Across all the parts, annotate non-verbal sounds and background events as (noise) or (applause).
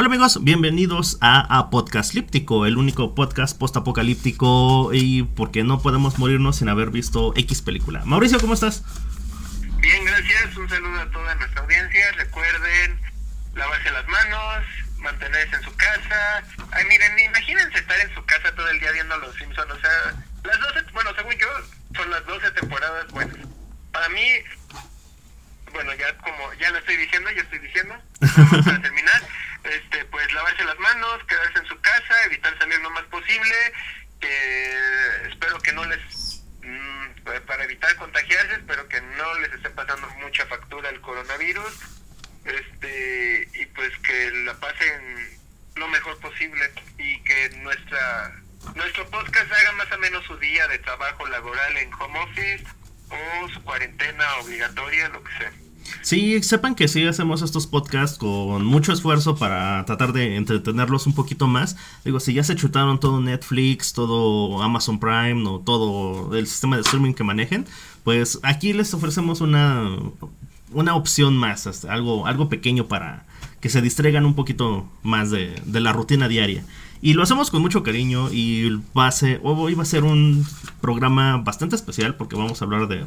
Hola amigos, bienvenidos a, Podcast Líptico, el único podcast post-apocalíptico y porque no podemos morirnos sin haber visto X película. Mauricio, ¿cómo estás? Bien, gracias. Un saludo a toda nuestra audiencia. Recuerden lavarse las manos, mantenerse en su casa. Ay, miren, imagínense estar en su casa todo el día viendo Los Simpsons. O sea, las 12, bueno, según yo, son las 12 temporadas buenas. Para mí, bueno, ya como ya lo estoy diciendo, ya estoy diciendo, para terminar, (laughs) este, pues lavarse las manos, quedarse en su casa, evitar salir lo más posible, que espero que no les, mm, para evitar contagiarse, espero que no les esté pasando mucha factura el coronavirus, este, y pues que la pasen lo mejor posible y que nuestra nuestro podcast haga más o menos su día de trabajo laboral en home office o su cuarentena obligatoria, lo que sea. Sí, sepan que sí hacemos estos podcasts con mucho esfuerzo para tratar de entretenerlos un poquito más. Digo, si ya se chutaron todo Netflix, todo Amazon Prime o todo el sistema de streaming que manejen, pues aquí les ofrecemos una, una opción más, este, algo, algo pequeño para que se distraigan un poquito más de, la rutina diaria. Y lo hacemos con mucho cariño y hoy va a ser un programa bastante especial porque vamos a hablar de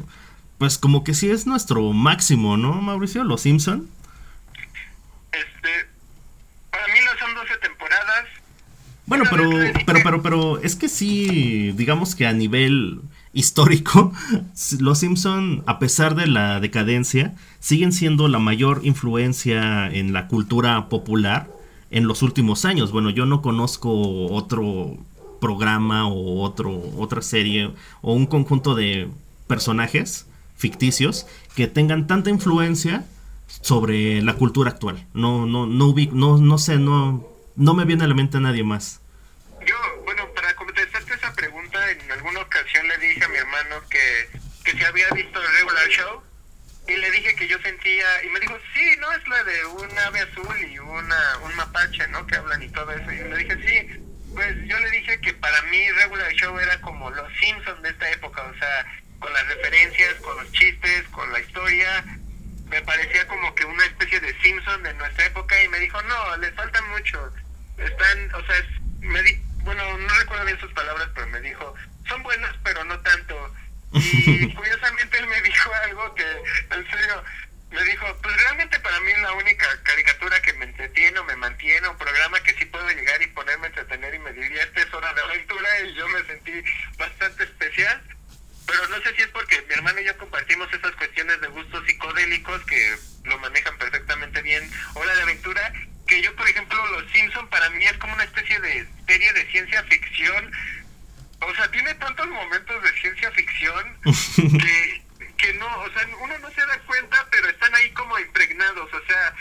pues como que sí es nuestro máximo, ¿no, Mauricio? Los Simpson. Este, para mí no son 12 temporadas. Bueno, pero, pero, pero, pero, es que sí, digamos que a nivel histórico, (laughs) los Simpson, a pesar de la decadencia, siguen siendo la mayor influencia en la cultura popular en los últimos años. Bueno, yo no conozco otro programa o otro, otra serie o un conjunto de personajes ficticios que tengan tanta influencia sobre la cultura actual. No, no, no, no, no sé, no, no me viene a la mente a nadie más. Yo, bueno, para contestarte esa pregunta, en alguna ocasión le dije a mi hermano que, que se había visto el regular show y le dije que yo sentía, y me dijo, sí, no es la de un ave azul y una, un mapache, ¿no? Que hablan y todo eso. Y le dije, sí, pues yo le dije que para mí regular show era como los Simpsons de esta época, o sea, con las referencias, con los chistes, con la historia. Me parecía como que una especie de Simpson de nuestra época y me dijo, no, les falta mucho. Están, o sea, me di, bueno, no recuerdo bien sus palabras, pero me dijo, son buenas, pero no tanto. Y (laughs) curiosamente él me dijo algo que, en serio, me dijo, pues realmente para mí la única caricatura que me entretiene o me mantiene, un programa que sí puedo llegar y ponerme a entretener y me divierte es Hora de Aventura y yo me sentí bastante especial pero no sé si es porque mi hermano y yo compartimos esas cuestiones de gustos psicodélicos que lo manejan perfectamente bien, o la de aventura, que yo, por ejemplo, Los Simpson para mí es como una especie de serie de ciencia ficción. O sea, tiene tantos momentos de ciencia ficción (laughs) que, que no, o sea, uno no se da cuenta, pero están ahí como impregnados, o sea,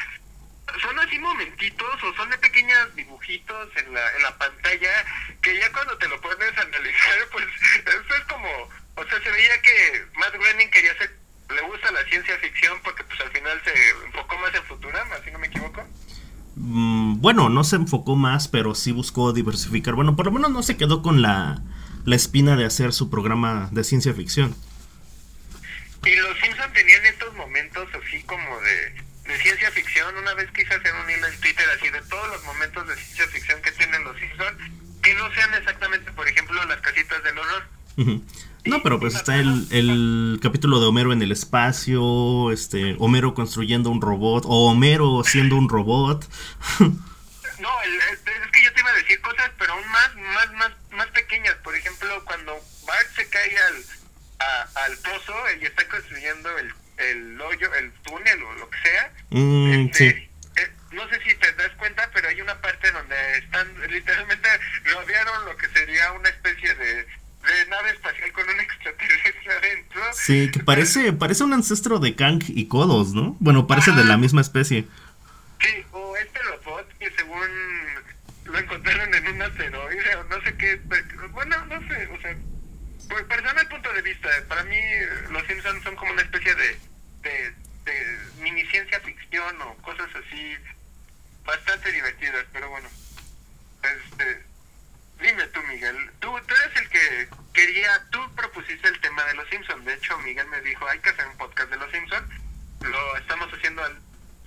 son así momentitos o son de pequeños dibujitos en la, en la pantalla que ya cuando te lo pones a analizar, (laughs) pues eso es como o sea, se veía que Matt Groening quería hacer, le gusta la ciencia ficción porque pues al final se enfocó más en Futurama, si no me equivoco. Mm, bueno, no se enfocó más, pero sí buscó diversificar. Bueno, por lo menos no se quedó con la, la espina de hacer su programa de ciencia ficción. Y los Simpsons tenían estos momentos así como de, de ciencia ficción. Una vez quise hacer un hilo en Twitter así de todos los momentos de ciencia ficción que tienen los Simpsons, que no sean exactamente, por ejemplo, las casitas del horror. No, pero pues está el, el, capítulo de Homero en el espacio, este, Homero construyendo un robot, o Homero siendo un robot. (laughs) no, es que yo te iba a decir cosas, pero aún más, más, más, más pequeñas. Por ejemplo, cuando Bart se cae al, al pozo y está construyendo el, el hoyo, el túnel o lo que sea. Mm, este, eh, no sé si te das cuenta, pero hay una parte donde están, literalmente rodearon lo que sería una especie de de nave espacial con un (laughs) extraterrestre adentro. Sí, que parece, parece un ancestro de Kang y Kodos, ¿no? Bueno, parece de la misma especie. Sí, o este robot que según lo encontraron en un asteroide o no sé qué. Bueno, no sé, o sea, pues personal punto de vista, para mí los Simpsons son como una especie de, de, de mini ciencia ficción o cosas así bastante divertidas, pero bueno. Este, Dime tú, Miguel. Tú, tú eres el que quería, tú propusiste el tema de los Simpsons. De hecho, Miguel me dijo, hay que hacer un podcast de los Simpsons. Lo estamos haciendo a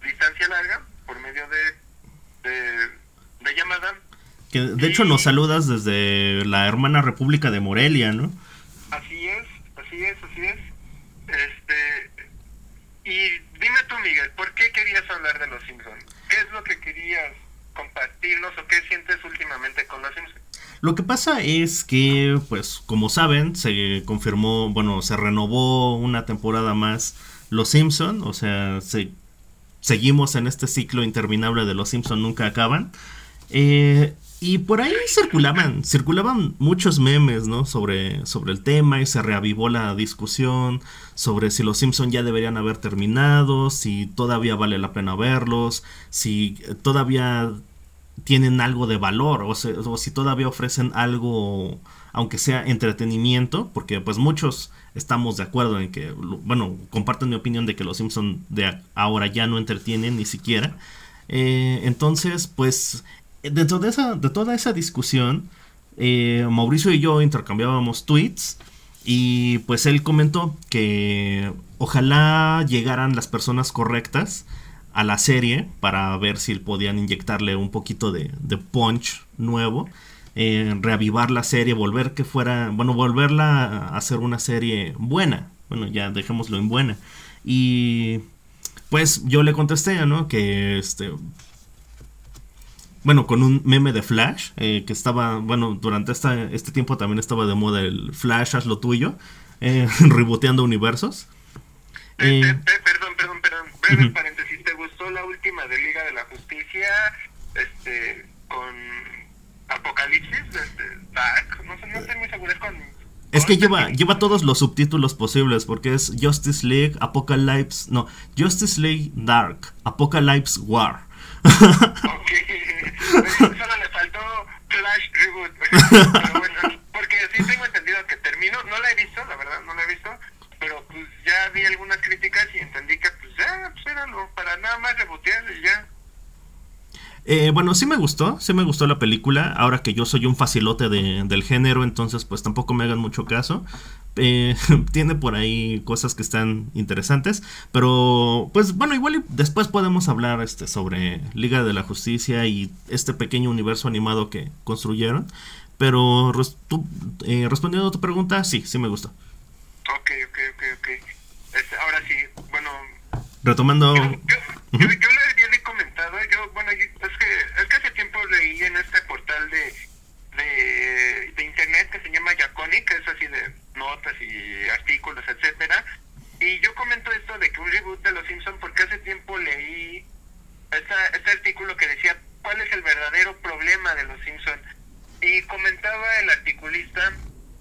distancia larga por medio de, de Que de hecho nos saludas desde la hermana República de Morelia, ¿no? Así es, así es, así es. Este, y dime tú, Miguel, ¿por qué querías hablar de Los Simpsons? ¿Qué es lo que querías compartirnos o qué sientes últimamente con Los Simpsons? Lo que pasa es que, pues, como saben, se confirmó, bueno, se renovó una temporada más Los Simpson, o sea, se, seguimos en este ciclo interminable de Los Simpson nunca acaban. Eh, y por ahí circulaban, circulaban muchos memes, ¿no? Sobre, sobre el tema y se reavivó la discusión sobre si los Simpson ya deberían haber terminado, si todavía vale la pena verlos, si todavía tienen algo de valor o, si todavía ofrecen algo, aunque sea entretenimiento, porque pues muchos estamos de acuerdo en que, bueno, comparten mi opinión de que los Simpson de ahora ya no entretienen ni siquiera. Eh, entonces, pues dentro de, esa, de toda esa discusión, eh, Mauricio y yo intercambiábamos tweets y pues él comentó que ojalá llegaran las personas correctas a la serie para ver si podían inyectarle un poquito de, punch nuevo, eh, reavivar la serie, volver que fuera, bueno, volverla a hacer una serie buena, bueno, ya dejémoslo en buena. Y pues yo le contesté, ¿no? Que este, bueno, con un meme de Flash, eh, que estaba, bueno, durante esta, este tiempo también estaba de moda el Flash, haz lo tuyo, eh, (laughs) reboteando universos. Eh, perdón, perdón, perdón, breve paréntesis, ¿te gustó la última de Liga de la Justicia, este, con Apocalipsis, este, Dark? No sé, no estoy muy seguro, es con... Es que lleva, lleva todos los subtítulos posibles, porque es Justice League, Apocalypse, no, Justice League Dark, Apocalypse War. (laughs) ok, solo le faltó Flash Reboot. (laughs) pero bueno, porque sí tengo entendido que terminó, no la he visto, la verdad, no la he visto, pero pues ya vi algunas críticas y entendí que pues ya, pues era para nada más rebotear y ya. Eh, bueno, sí me gustó, sí me gustó la película. Ahora que yo soy un facilote de, del género, entonces pues tampoco me hagan mucho caso. Eh, (laughs) tiene por ahí cosas que están interesantes. Pero, pues bueno, igual después podemos hablar este, sobre Liga de la Justicia y este pequeño universo animado que construyeron. Pero eh, respondiendo a tu pregunta, sí, sí me gustó. Ok, ok, ok, ok. Este, ahora sí, bueno. Retomando. Yo, yo, había comentado, yo, bueno, es, que, es que hace tiempo leí en este portal de, de, de internet que se llama Yaconi, que es así de notas y artículos, etcétera. Y yo comento esto de que un reboot de Los Simpsons, porque hace tiempo leí este artículo que decía cuál es el verdadero problema de Los Simpsons. Y comentaba el articulista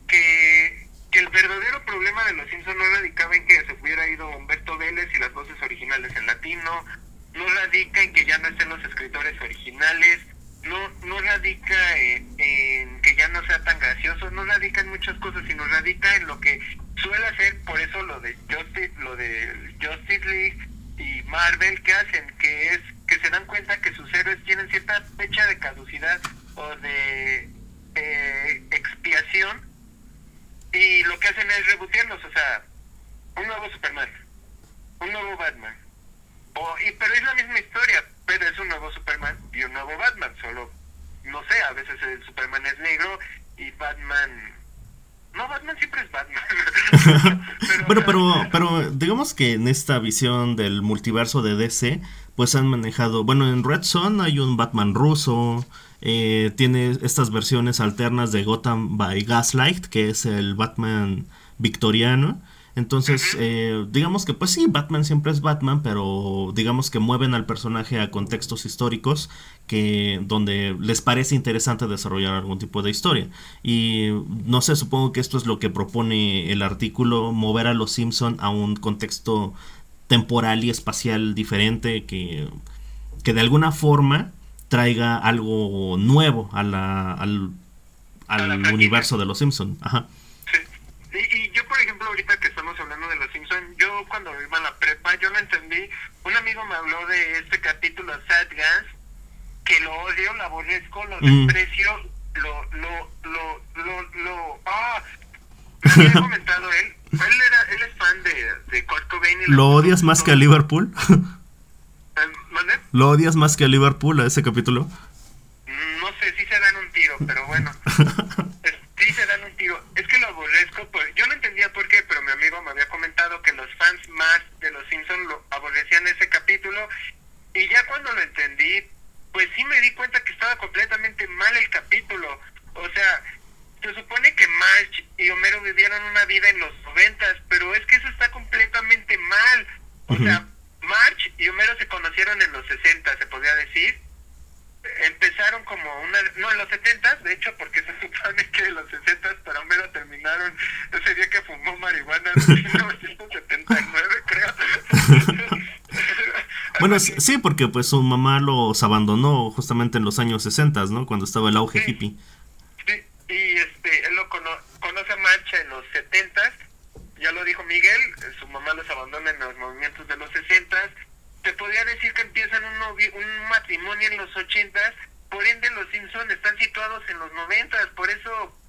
que, que el verdadero problema de Los Simpsons no radicaba en que se hubiera ido Humberto Vélez y las voces originales en latino, no radica en que ya no estén los escritores originales, no, no radica en, que ya no sea tan gracioso, no radica en muchas cosas, sino radica en lo que suele hacer, por eso lo de Justice, lo de Justice League y Marvel que hacen, que es que se dan cuenta que sus héroes tienen cierta fecha de caducidad o de eh, expiación y lo que hacen es rebotearlos, o sea, un nuevo Superman, un nuevo Batman, o, y, pero es la misma historia, pero es un nuevo Superman y un nuevo Batman, solo, no sé, a veces el Superman es negro y Batman... No, Batman siempre es Batman. (laughs) pero, pero, pero digamos que en esta visión del multiverso de DC, pues han manejado, bueno, en Red Son hay un Batman ruso, eh, tiene estas versiones alternas de Gotham by Gaslight, que es el Batman victoriano. Entonces, eh, digamos que pues sí, Batman siempre es Batman, pero digamos que mueven al personaje a contextos históricos que donde les parece interesante desarrollar algún tipo de historia. Y no sé, supongo que esto es lo que propone el artículo, mover a los Simpson a un contexto temporal y espacial diferente que, que de alguna forma traiga algo nuevo a la, al, al universo de los Simpson. Ajá. Sí. Y, yo, por ejemplo, ahorita que estamos hablando de los Simpsons, yo cuando iba a la prepa, yo no entendí. Un amigo me habló de este capítulo Sad Gas, que lo odio, lo aborrezco, lo mm. desprecio, lo, lo, lo, lo, lo, ah, me había comentado él. Él, era, él es fan de, de Kurt Cobain. Y ¿Lo odias más que a Liverpool? (laughs) ¿Lo odias más que a Liverpool a ese capítulo? No sé, sí se dan un pero bueno. (laughs) sí se dan un tiro. Es que lo aborrezco, pues, yo no entendía por qué, pero mi amigo me había comentado que los fans más de Los Simpsons lo aborrecían ese capítulo. Y ya cuando lo entendí, pues sí me di cuenta que estaba completamente mal el capítulo. O sea, se supone que Marge y Homero vivieron una vida en los noventas, pero es que eso está completamente mal. O sea, Marge y Homero se conocieron en los 60, se podría decir. Empezaron como una... No, en los 70, de hecho, porque se (laughs) supone que en los 60 para Homero terminaron ese día que fumó marihuana en 1979, creo. (laughs) bueno, sí, porque pues su mamá los abandonó justamente en los años 60, ¿no? Cuando estaba el auge hippie. Sí, y este, él lo conoce a Marcha en los 70 ya lo dijo Miguel, su mamá los abandona en los movimientos de los 60 te podría decir que empiezan un, un matrimonio en los 80 por ende los Simpsons están situados en los 90 por eso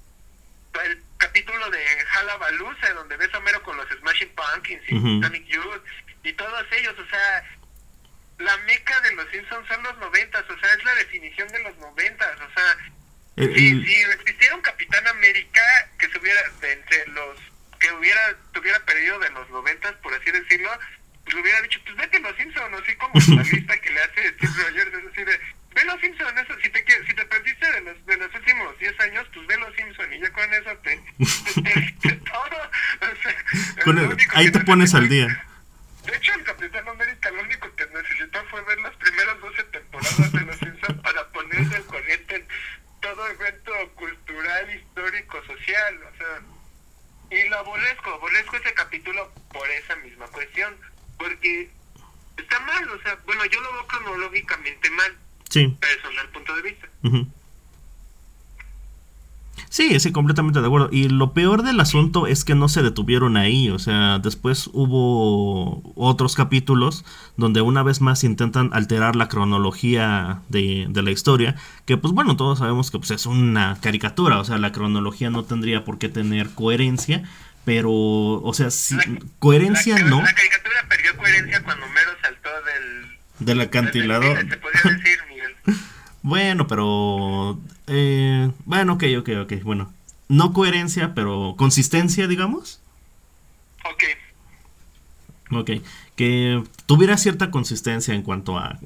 el capítulo de Halabalusa, donde ves a Homero con los Smashing Pumpkins y Sonic Youth y todos ellos, o sea, la meca de los Simpsons son los 90, o sea, es la definición de los 90, o sea, si, si existiera un Capitán América que se hubiera entre los que hubiera tuviera perdido de los noventas, por así decirlo, pues hubiera dicho, pues vete los Simpsons, así como la lista que le hace Steve Rogers, es decir, ve los Simpsons, eso, si te si te perdiste de los, de los últimos 10 años, pues ve los Simpsons y ya con eso te, te, todo, ahí te pones al día. De hecho, el Capitán América lo único que necesitó fue ver las primeras 12 temporadas de Los Simpsons para ponerse al corriente en todo evento cultural, histórico, social, o sea y lo aborrezco, aborrezco ese capítulo por esa misma cuestión, porque está mal, o sea, bueno, yo lo veo cronológicamente mal, sí. personal punto de vista. Sí, sí, completamente de acuerdo. Y lo peor del asunto es que no se detuvieron ahí. O sea, después hubo otros capítulos donde una vez más intentan alterar la cronología de, la historia. Que pues bueno, todos sabemos que pues, es una caricatura. O sea, la cronología no tendría por qué tener coherencia. Pero, o sea, si, coherencia no. La caricatura perdió coherencia cuando Mero saltó del... Del acantilado. se podría decir, Miguel. (laughs) Bueno, pero... Eh, bueno, ok, ok, ok. Bueno, no coherencia, pero consistencia, digamos. Ok. Ok, que tuviera cierta consistencia en cuanto a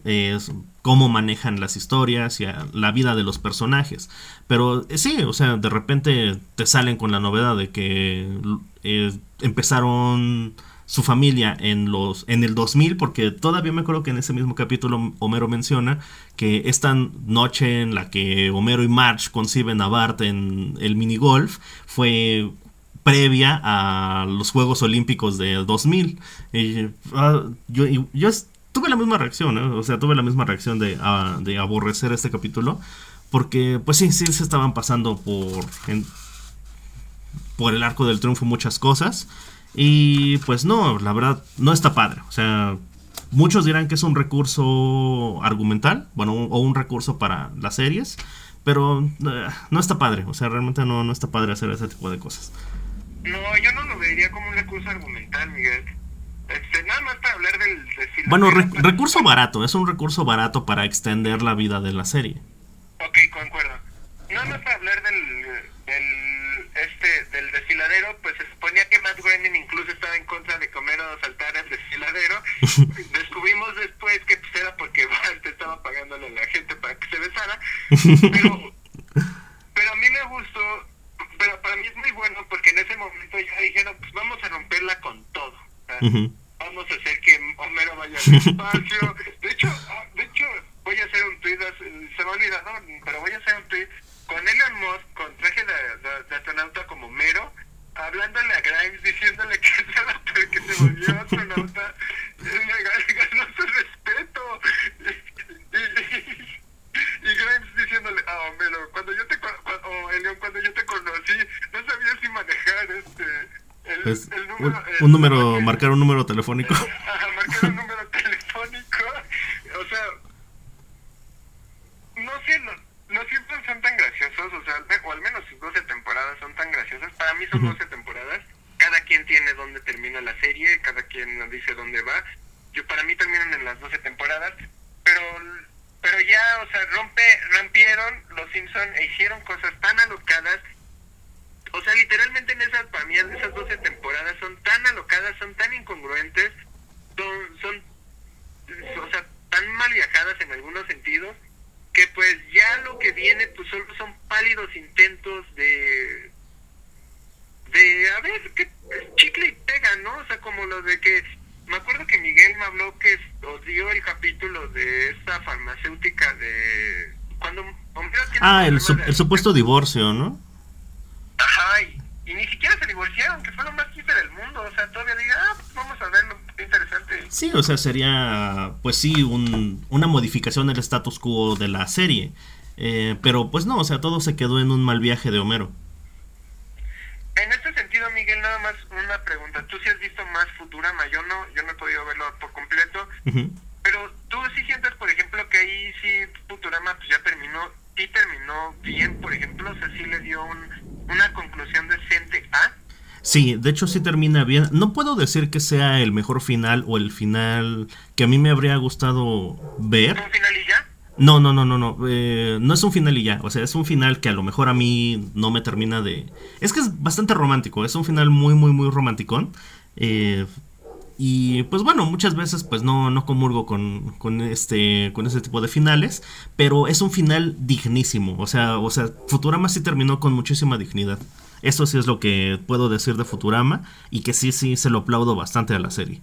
cómo manejan las historias y a la vida de los personajes. Pero eh, sí, o sea, de repente te salen con la novedad de que eh, empezaron su familia en los en el 2000 porque todavía me acuerdo que en ese mismo capítulo Homero menciona que esta noche en la que Homero y Marge conciben a Bart en el minigolf fue previa a los Juegos Olímpicos de 2000 y, ah, yo, tuve la misma reacción o sea tuve la misma reacción de, ah, de aborrecer este capítulo porque pues sí sí se estaban pasando por por el arco del triunfo muchas cosas y pues no, la verdad, no está padre. O sea, muchos dirán que es un recurso argumental, bueno, o un recurso para las series, pero eh, no está padre. O sea, realmente no, no está padre hacer ese tipo de cosas. No, yo no lo vería como un recurso argumental, Miguel. Este, nada más para hablar del... bueno, recurso barato, es un recurso barato para extender la vida de la serie. Ok, concuerdo. Nada más para hablar del, del este del desfiladero, pues se suponía que Matt Groening incluso estaba en contra de comer o saltar el desfiladero. (laughs) Descubrimos después que pues, era porque (laughs) Bart estaba pagándole a la gente para que se besara. (laughs) Pero, pero a mí me gustó, pero para mí es muy bueno porque en ese momento ya dijeron, pues vamos a romperla con todo. Vamos a hacer que Homero vaya al espacio. De hecho, ah, de hecho voy a hacer un tweet, se me ha olvidado, pero voy a hacer un tweet con Elon Musk con traje de, de, astronauta como mero, hablándole a Grimes diciéndole que, (laughs) es que se volvió astronauta, le ganó su respeto. (laughs) Y, Grimes diciéndole, ah, Homero, cuando yo te, o Elion, cuando yo te conocí, no sabía si manejar este... El, pues, el número, un, número, marcar un número telefónico. (laughs) marcar un número telefónico. O sea, no sé, no, los Simpsons son tan graciosos, o sea, o al menos sus 12 temporadas son tan graciosas. Para mí son 12 temporadas. Cada quien tiene dónde termina la serie, cada quien nos dice dónde va. Yo para mí terminan en las 12 temporadas, pero pero ya, o sea, rompe rompieron los Los Simpson e hicieron cosas tan alocadas. O sea, literalmente en esas, para mí, esas 12 temporadas son tan alocadas, son tan incongruentes, son, son, o sea, tan mal viajadas en algunos sentidos, que pues ya lo que viene, pues solo son pálidos intentos de, de, a ver, que chicle y pega, ¿no? O sea, como lo de que me acuerdo que Miguel me habló que dio el capítulo de esta farmacéutica de cuando ah el, el supuesto divorcio no ajá y, ni siquiera se divorciaron que fue lo más triste del mundo o sea todavía diga ah pues vamos a verlo qué interesante. Sí o sea sería pues sí un, una modificación del status quo de la serie. Eh, pero pues no o sea todo se quedó en un mal viaje de Homero. En este sentido, Miguel, nada más una pregunta. Tú sí has visto más Futurama, yo no, yo no he podido verlo por completo, pero tú sí sientes, por ejemplo, que ahí sí Futurama pues ya terminó, sí terminó bien, por ejemplo, o sea, sí le dio una conclusión decente a... Sí, de hecho sí termina bien. No puedo decir que sea el mejor final o el final que a mí me habría gustado ver. ¿Un final y ya? No, no, no, no, no. Eh, no es un final y ya. O sea, es un final que a lo mejor a mí no me termina de. Es que es bastante romántico. Es un final muy, muy, muy romanticón. Eh, y pues bueno, muchas veces pues no, no comulgo con, con, este, con ese tipo de finales. Pero es un final dignísimo. O sea, o sea, Futurama sí terminó con muchísima dignidad. Eso sí es lo que puedo decir de Futurama. Y que sí, sí, se lo aplaudo bastante a la serie.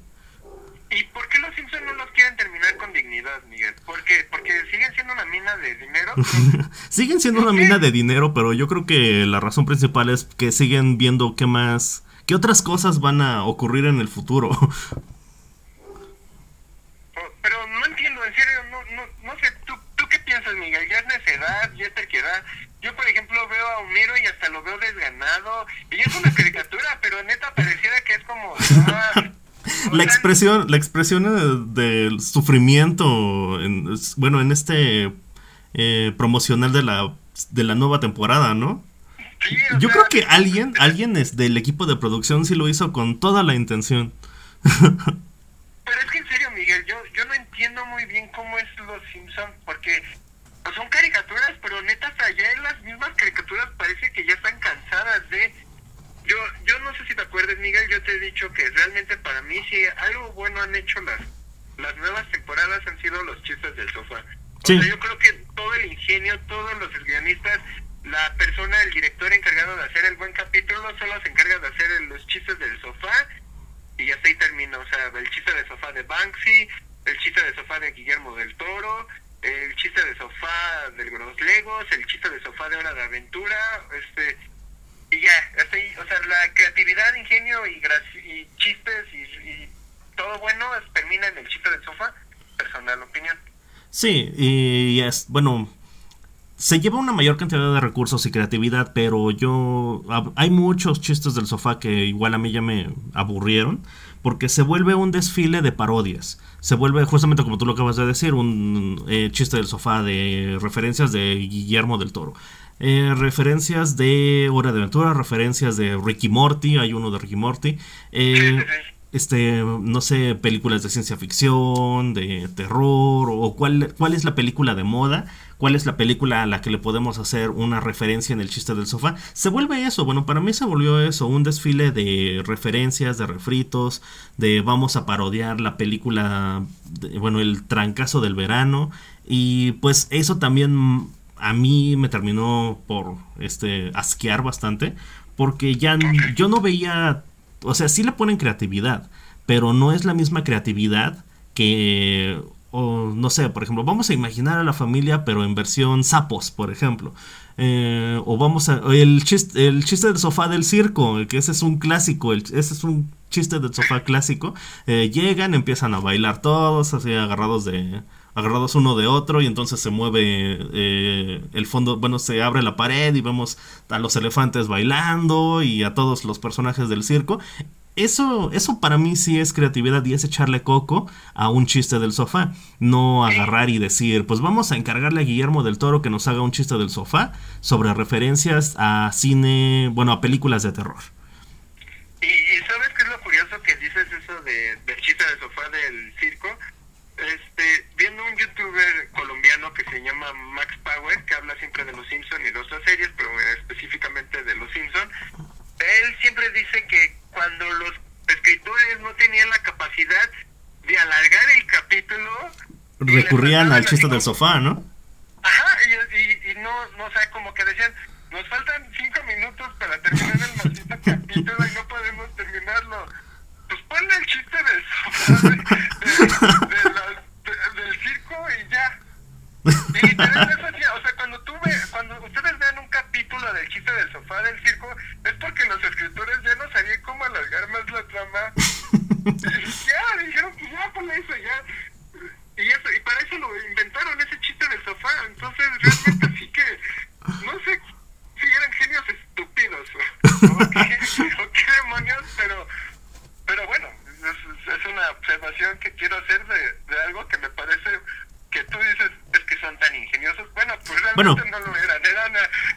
¿Y por qué los Simpsons no los quieren terminar con dignidad, Miguel? ¿Por qué? Porque siguen siendo una mina de dinero. (laughs) siguen siendo una mina de dinero, pero yo creo que la razón principal es que siguen viendo qué más, qué otras cosas van a ocurrir en el futuro. pero no entiendo, en serio, no, no, no sé, ¿tú, ¿tú qué piensas, Miguel? ¿Ya es necedad? ¿Ya es terquedad? Yo, por ejemplo, veo a Homero y hasta lo veo desganado. Y es una (laughs) caricatura, pero neta pareciera que es como... (laughs) la expresión, la expresión del sufrimiento, en, bueno, en este eh, promocional de la, de la nueva temporada, ¿no? Yo creo que alguien, alguien es del equipo de producción sí lo hizo con toda la intención. (laughs) Pero es que en serio, Miguel, yo, yo no entiendo muy bien cómo es Los Simpsons, porque pues, son caricaturas, pero neta, allá en las mismas caricaturas parece que ya están cansadas de yo, yo no sé si te acuerdas, Miguel, yo te he dicho que realmente para mí sí algo bueno han hecho las, las nuevas temporadas han sido los chistes del sofá. O sea, yo creo que todo el ingenio, todos los guionistas, la persona, el director encargado de hacer el buen capítulo, solo se encarga de hacer los chistes del sofá y hasta ahí termina. O sea, el chiste de sofá de Banksy, el chiste de sofá de Guillermo del Toro, el chiste de sofá de Los Legos, el chiste de sofá de Hora de Aventura, este y ya, o sea, la creatividad, ingenio y, y chistes y, todo bueno termina en el chiste del sofá, personal opinión. Sí, y es, bueno, se lleva una mayor cantidad de recursos y creatividad, pero yo. Hay muchos chistes del sofá que igual a mí ya me aburrieron, porque se vuelve un desfile de parodias. Se vuelve, justamente como tú lo acabas de decir, un eh, chiste del sofá de referencias de Guillermo del Toro. Eh, referencias de Hora de Aventura, referencias de Ricky Morty, hay uno de Ricky Morty. Eh, este, no sé, películas de ciencia ficción, de terror, o cuál, cuál es la película de moda, cuál es la película a la que le podemos hacer una referencia en el chiste del sofá. Se vuelve eso, bueno, para mí se volvió eso, un desfile de referencias, de refritos, de vamos a parodiar la película, bueno, el trancazo del verano, y pues eso también a mí me terminó por este asquear bastante porque ya yo no veía, o sea, sí le ponen creatividad, pero no es la misma creatividad que o no sé, por ejemplo, vamos a imaginar a la familia pero en versión sapos, por ejemplo. Eh, o vamos a el chiste, el chiste del sofá del circo, que ese es un clásico, ese es un chiste del sofá clásico. Eh, llegan, empiezan a bailar todos, así agarrados de agarrados uno de otro y entonces se mueve eh, el fondo, bueno, se abre la pared y vemos a los elefantes bailando y a todos los personajes del circo. Eso, eso para mí sí es creatividad y es echarle coco a un chiste del sofá. No agarrar y decir, pues vamos a encargarle a Guillermo del Toro que nos haga un chiste del sofá sobre referencias a cine, bueno, a películas de terror. Y, sabes qué es lo curioso que dices eso de, del chiste del sofá del circo. Este, viendo un youtuber colombiano que se llama Max Power, que habla siempre de los Simpsons y de otras series, pero eh, específicamente de los Simpsons él siempre dice que cuando los escritores no tenían la capacidad de alargar el capítulo, recurrían al chiste del sofá, ¿no? Ajá, y, y, y no, no o sea, como que decían, nos faltan cinco minutos para terminar el maldito (laughs) capítulo y no podemos terminarlo. Pues ponle el chiste del sofá de, de, del circo y ya. Y o sea, del chiste del sofá del circo, es porque los escritores ya no sabían cómo alargar más la trama. (laughs) ya, dijeron, pues ya ponle eso, ya y eso y para eso lo inventaron ese chiste del sofá entonces realmente sí que no sé si eran genios estúpidos o, (laughs) qué, demonios pero pero bueno es, es, una observación que quiero hacer de, de algo que me parece que tú dices es que son tan ingeniosos. Bueno, pues realmente no lo eran. eran.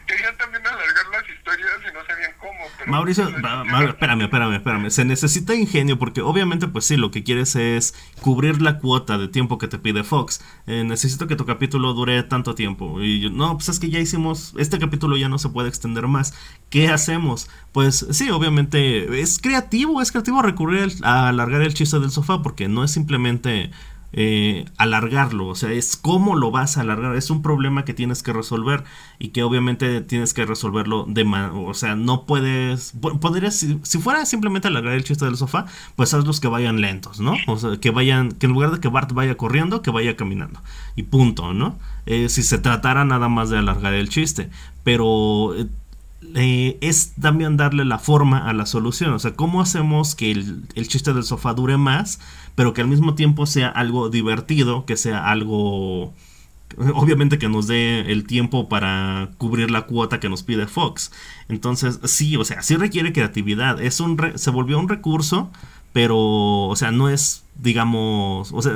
Querían también alargar las historias y no sabían cómo. Mauricio, espérame, espérame, espérame. Se necesita ingenio porque obviamente, pues sí, lo que quieres es cubrir la cuota de tiempo que te pide Fox. Eh, necesito que tu capítulo dure tanto tiempo. Y yo, no, pues es que ya hicimos, este capítulo ya no se puede extender más. ¿Qué hacemos? Pues sí, obviamente es creativo, es creativo recurrir a alargar el chiste del sofá porque no es simplemente eh, alargarlo, o sea, es cómo lo vas a alargar, es un problema que tienes que resolver y que obviamente tienes que resolverlo de o sea, no puedes, podrías, si, fuera simplemente alargar el chiste del sofá, pues hazlos que vayan lentos, ¿no? O sea, que vayan, que en lugar de que Bart vaya corriendo, que vaya caminando y punto, ¿no? Eh, si se tratara nada más de alargar el chiste, pero... Eh, es también darle la forma a la solución. O sea, ¿cómo hacemos que el, chiste del sofá dure más pero que al mismo tiempo sea algo divertido, que sea algo obviamente que nos dé el tiempo para cubrir la cuota que nos pide Fox. Entonces, sí, o sea, sí requiere creatividad. Es un se volvió un recurso, pero, o sea, no es, digamos, o sea,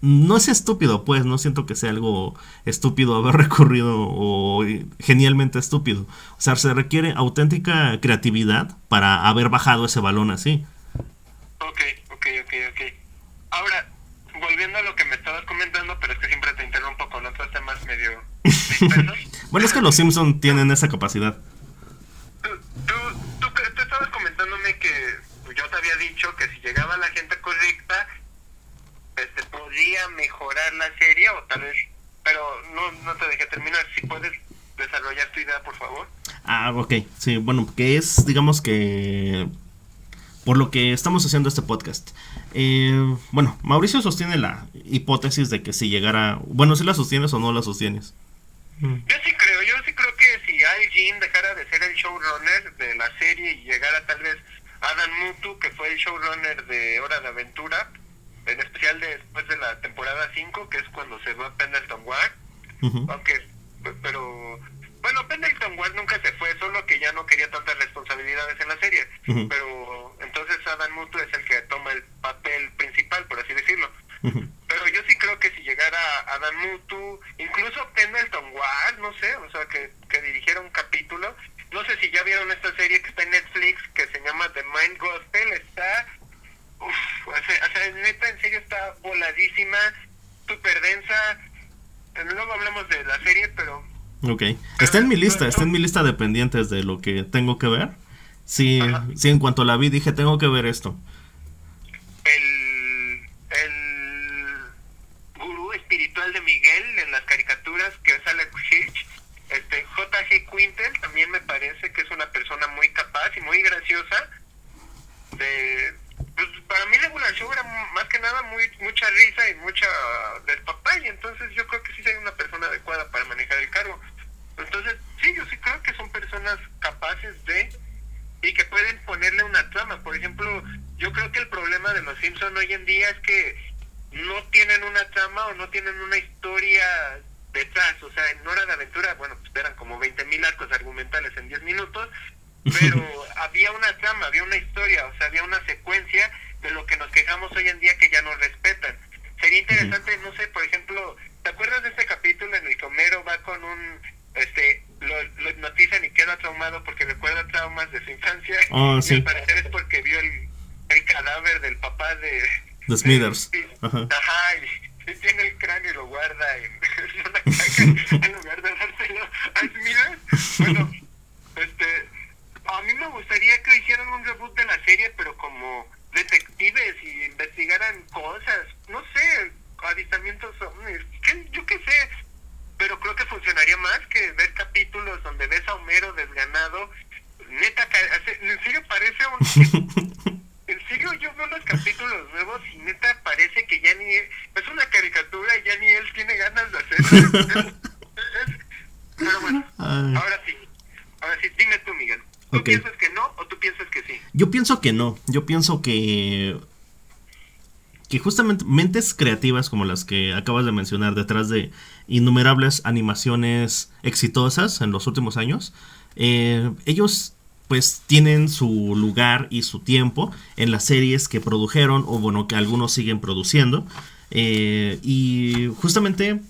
no es estúpido, pues, no siento que sea algo estúpido haber (laughs) recurrido o genialmente estúpido. O sea, se requiere auténtica creatividad para haber bajado ese balón así. Ok, ok, ok, ok. Ahora, volviendo a lo que me estabas comentando, pero es que siempre te interrumpo con otros temas medio (laughs) bueno, es que los Simpsons tienen esa capacidad. Tú, tú, tú, estabas comentándome que yo te había dicho que si llegaba la gente correcta, este, podría mejorar la serie o tal vez... Pero no, no te dejé terminar. Si puedes desarrollar tu idea, por favor. Ah, ok. Sí, bueno, que es, digamos que por lo que estamos haciendo este podcast. Eh, bueno, Mauricio sostiene la hipótesis de que si llegara, bueno, si la sostienes o no la sostienes. Mm. Yo sí creo, yo sí creo que si Al dejara de ser el showrunner de la serie y llegara tal vez Adam Mutu, que fue el showrunner de Hora de Aventura, en especial después de la temporada 5, que es cuando se va Pendleton Ward, aunque, pero bueno, Pendleton Ward nunca se fue, solo que ya no quería tantas responsabilidades en la serie. Pero entonces Adam Mutu es el que toma el papel principal, por así decirlo. Pero yo sí creo que si llegara Adam Mutu, incluso Pendleton Ward, no sé, o sea, que, que dirigiera un capítulo. No sé si ya vieron esta serie que está en Netflix que se llama The Mind Gospel. Está. Uf, o sea, neta, en serio está voladísima, súper densa. Luego hablamos de la serie, pero Ok. Está en mi lista, está en mi lista de pendientes de lo que tengo que ver. Sí, sí, en cuanto la vi dije, tengo que ver esto. El, el gurú espiritual de Miguel en las caricaturas que es Alex Hitch, este, J.G. Quintel también me parece que es una persona muy capaz y muy graciosa. De, pues para mí Regular Show era más que nada muy mucha risa y mucha y entonces yo creo que sí soy una persona adecuada para manejar el cargo. Entonces, sí, yo sí creo que son personas capaces de y que pueden ponerle una trama. Por ejemplo, yo creo que el problema de los Simpson hoy en día es que no tienen una trama o no tienen una historia detrás. O sea, en Hora de Aventura, bueno, pues eran como 20.000 arcos argumentales en 10 minutos, pero había una trama, había una historia, o sea, había una secuencia de lo que nos quejamos hoy en día que ya no respetan. Sería interesante, no sé, por ejemplo, ¿te acuerdas de este capítulo en el que Homero va con un este lo, lo hipnotizan y queda traumado porque recuerda traumas de su infancia y al parecer es porque vio el, el cadáver del papá de, de Smithers. Ajá, ajá y, tiene el cráneo y lo guarda en, una caja en lugar de dárselo a Smithers bueno este a mí me gustaría que hicieran un reboot de la serie pero como detectives y investigaran cosas no sé avistamientos ovnis en serio, yo veo los capítulos nuevos y neta parece que ya ni... Es una caricatura y ya ni él tiene ganas de hacerlo. pero bueno, ahora sí. Ahora sí, dime tú, Miguel. ¿Tú piensas que no o tú piensas que sí? Yo pienso que no. Yo pienso que que justamente mentes creativas como las que acabas de mencionar detrás de innumerables animaciones exitosas en los últimos años, eh, ellos pues tienen su lugar y su tiempo en las series que produjeron o bueno que algunos siguen produciendo eh, y justamente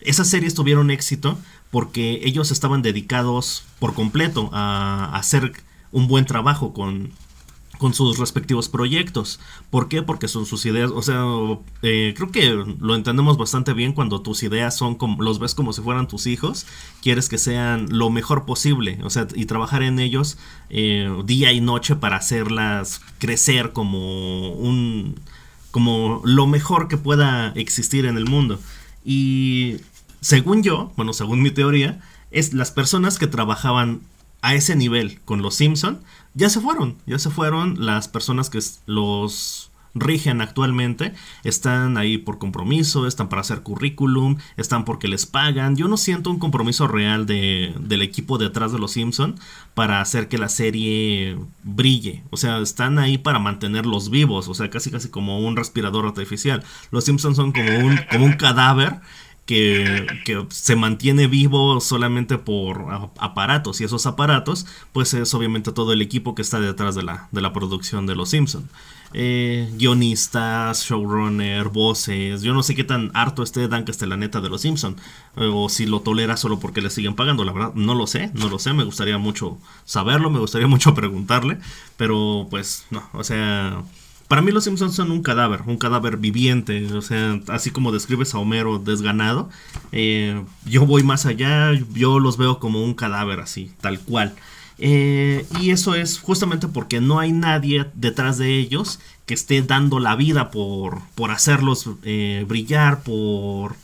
esas series tuvieron éxito porque ellos estaban dedicados por completo a hacer un buen trabajo con, con sus respectivos proyectos. ¿Por qué? Porque son sus ideas, o sea, eh, creo que lo entendemos bastante bien cuando tus ideas son como, los ves como si fueran tus hijos, quieres que sean lo mejor posible, o sea, y trabajar en ellos eh, día y noche para hacerlas crecer como un, como lo mejor que pueda existir en el mundo. Y según yo, bueno, según mi teoría, es las personas que trabajaban a ese nivel con los Simpson ya se fueron, ya se fueron las personas que los rigen actualmente, están ahí por compromiso, están para hacer currículum, están porque les pagan. Yo no siento un compromiso real de, del equipo detrás de los Simpson para hacer que la serie brille. O sea, están ahí para mantenerlos vivos, o sea, casi casi como un respirador artificial. Los Simpsons son como un, como un cadáver que, se mantiene vivo solamente por aparatos y esos aparatos pues es obviamente todo el equipo que está detrás de la, de la producción de Los Simpson eh, guionistas, showrunner, voces yo no sé qué tan harto esté Dan neta de Los Simpson eh, o si lo tolera solo porque le siguen pagando la verdad no lo sé, no lo sé me gustaría mucho saberlo, me gustaría (laughs) mucho preguntarle pero pues no, o sea para mí los Simpsons son un cadáver, un cadáver viviente, o sea, así como describes a Homero desganado, eh, yo voy más allá, yo los veo como un cadáver así, tal cual. Eh, y eso es justamente porque no hay nadie detrás de ellos que esté dando la vida por, por hacerlos eh, brillar, por,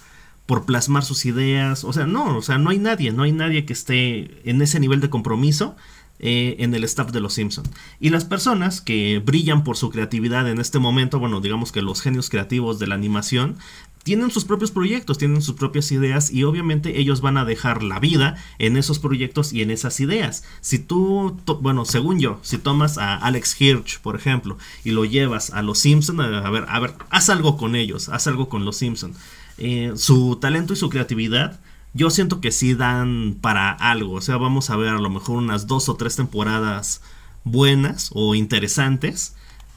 por plasmar sus ideas. O sea, no, o sea, no hay nadie, no hay nadie que esté en ese nivel de compromiso eh, en el staff de Los Simpson. Y las personas que brillan por su creatividad en este momento, bueno, digamos que los genios creativos de la animación, tienen sus propios proyectos, tienen sus propias ideas y obviamente ellos van a dejar la vida en esos proyectos y en esas ideas. Si tú, bueno, según yo, si tomas a Alex Hirsch, por ejemplo, y lo llevas a los Simpson, a ver, a ver, haz algo con ellos, haz algo con los Simpson. Eh, su talento y su creatividad yo siento que sí dan para algo. O sea, vamos a ver a lo mejor unas dos o tres temporadas buenas o interesantes.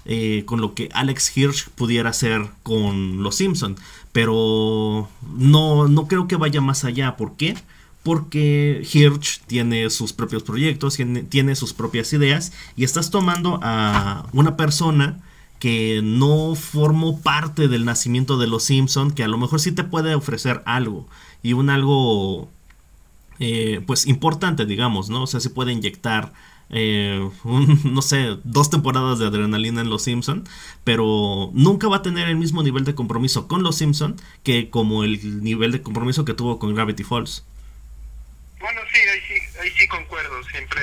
Eh, con lo que Alex Hirsch pudiera hacer con Los Simpson. Pero no, no creo que vaya más allá. ¿Por qué? Porque Hirsch tiene sus propios proyectos, tiene, tiene sus propias ideas. Y estás tomando a una persona que no formó parte del nacimiento de los Simpson, que a lo mejor sí te puede ofrecer algo y un algo eh, pues importante, digamos, ¿no? O sea, se puede inyectar eh, (laughs) no sé, dos temporadas de adrenalina en Los Simpson, pero nunca va a tener el mismo nivel de compromiso con Los Simpson que como el nivel de compromiso que tuvo con Gravity Falls. Bueno, sí, ahí sí, ahí sí concuerdo, siempre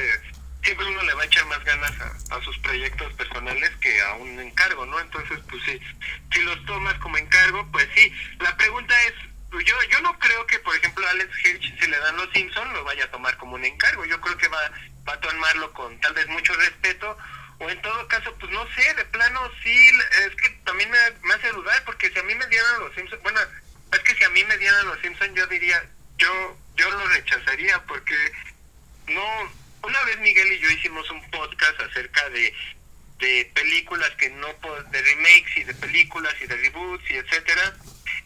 siempre uno le va a echar más ganas a, sus proyectos personales que a un encargo, ¿no? Entonces, pues sí, si los tomas como encargo, pues sí. La pregunta es, yo yo no creo que, por ejemplo, Alex Hirsch, si le dan los Simpsons, lo vaya a tomar como un encargo. Yo creo que va, va a tomarlo con tal vez mucho respeto, o en todo caso, pues no sé, de plano sí, es que también me, me hace dudar, porque si a mí me dieran los Simpsons, bueno, es que si a mí me dieran los Simpsons, yo diría, yo yo lo rechazaría, porque no una vez Miguel y yo hicimos un podcast acerca de, de películas que no, de remakes y de películas y de reboots y etcétera.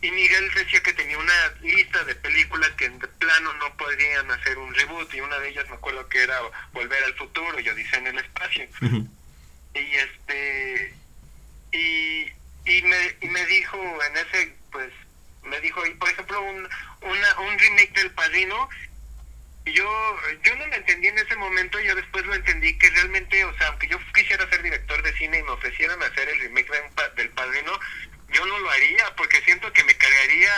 Y Miguel decía que tenía una lista de películas que de plano no podrían hacer un reboot y una de ellas me acuerdo que era Volver al futuro y Odisea en el espacio. Y este y, y me y me dijo en ese pues me dijo y por ejemplo un una, un remake del Padrino yo yo no lo entendí en ese momento, yo después lo entendí que realmente, o sea, aunque yo quisiera ser director de cine y me ofrecieran hacer el remake del Padrino, yo no lo haría porque siento que me cargaría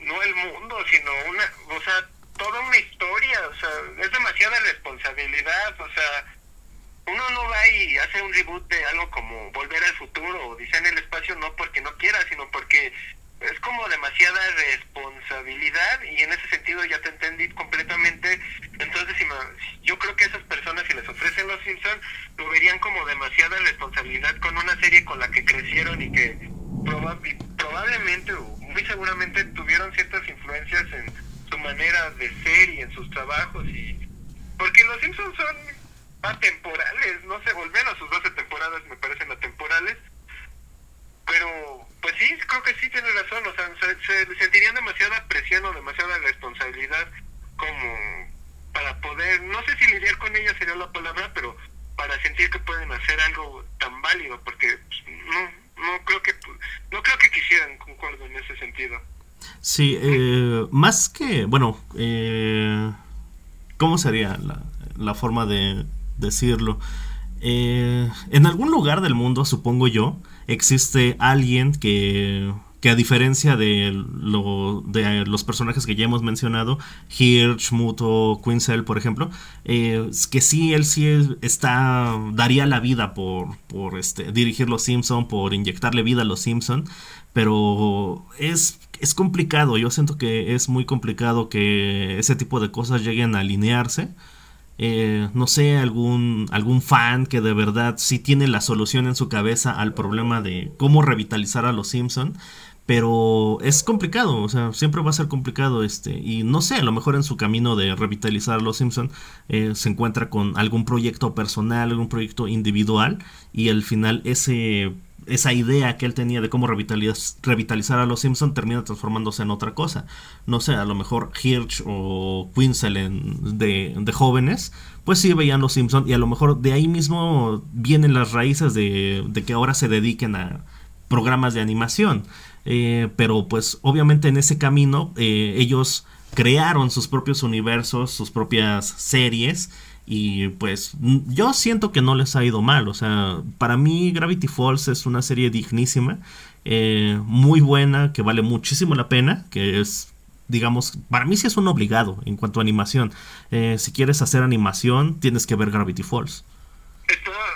no el mundo, sino una, o sea, toda una historia, o sea, es demasiada responsabilidad, o sea, uno no va y hace un reboot de algo como Volver al Futuro o Diseña el Espacio, no porque no quiera, sino porque es como demasiada responsabilidad y en ese sentido ya te entendí completamente. Entonces, si yo creo que esas personas, si les ofrecen los Simpsons, lo verían como demasiada responsabilidad con una serie con la que crecieron y que probablemente o muy seguramente tuvieron ciertas influencias en su manera de ser y en sus trabajos. y Porque los Simpsons son atemporales, no sé, volvieron a sus 12 temporadas, me parecen atemporales. Pero pues sí, creo que sí tiene razón, o sea, se, sentirían demasiada presión o demasiada responsabilidad como para poder, no sé si lidiar con ella sería la palabra, pero para sentir que pueden hacer algo tan válido, porque pues, no, no creo que, no creo que quisieran, concuerdo en ese sentido. Sí, eh, más que, bueno, eh, ¿cómo sería la, la forma de decirlo? Eh, en algún lugar del mundo, supongo yo, existe alguien que, que a diferencia de, lo, de los personajes que ya hemos mencionado, Hirsch, Muto, Quinzel, por ejemplo, eh, que sí, él sí está, daría la vida por, este, dirigir Los Simpson, por inyectarle vida a Los Simpson, pero es, es complicado, yo siento que es muy complicado que ese tipo de cosas lleguen a alinearse. Eh, no sé, algún, algún fan que de verdad sí tiene la solución en su cabeza al problema de cómo revitalizar a los Simpson. Pero es complicado, o sea, siempre va a ser complicado este. Y no sé, a lo mejor en su camino de revitalizar a los Simpson eh, se encuentra con algún proyecto personal, algún proyecto individual. Y al final ese esa idea que él tenía de cómo revitalizar a los Simpson termina transformándose en otra cosa. No sé, a lo mejor Hirsch o Quinzel de, de, jóvenes, pues sí veían los Simpson y a lo mejor de ahí mismo vienen las raíces de, de que ahora se dediquen a programas de animación. Eh, pero pues obviamente en ese camino eh, ellos crearon sus propios universos, sus propias series y pues yo siento que no les ha ido mal. O sea, para mí Gravity Falls es una serie dignísima, eh, muy buena, que vale muchísimo la pena, que es, digamos, para mí sí es un obligado en cuanto a animación. Eh, si quieres hacer animación, tienes que ver Gravity Falls.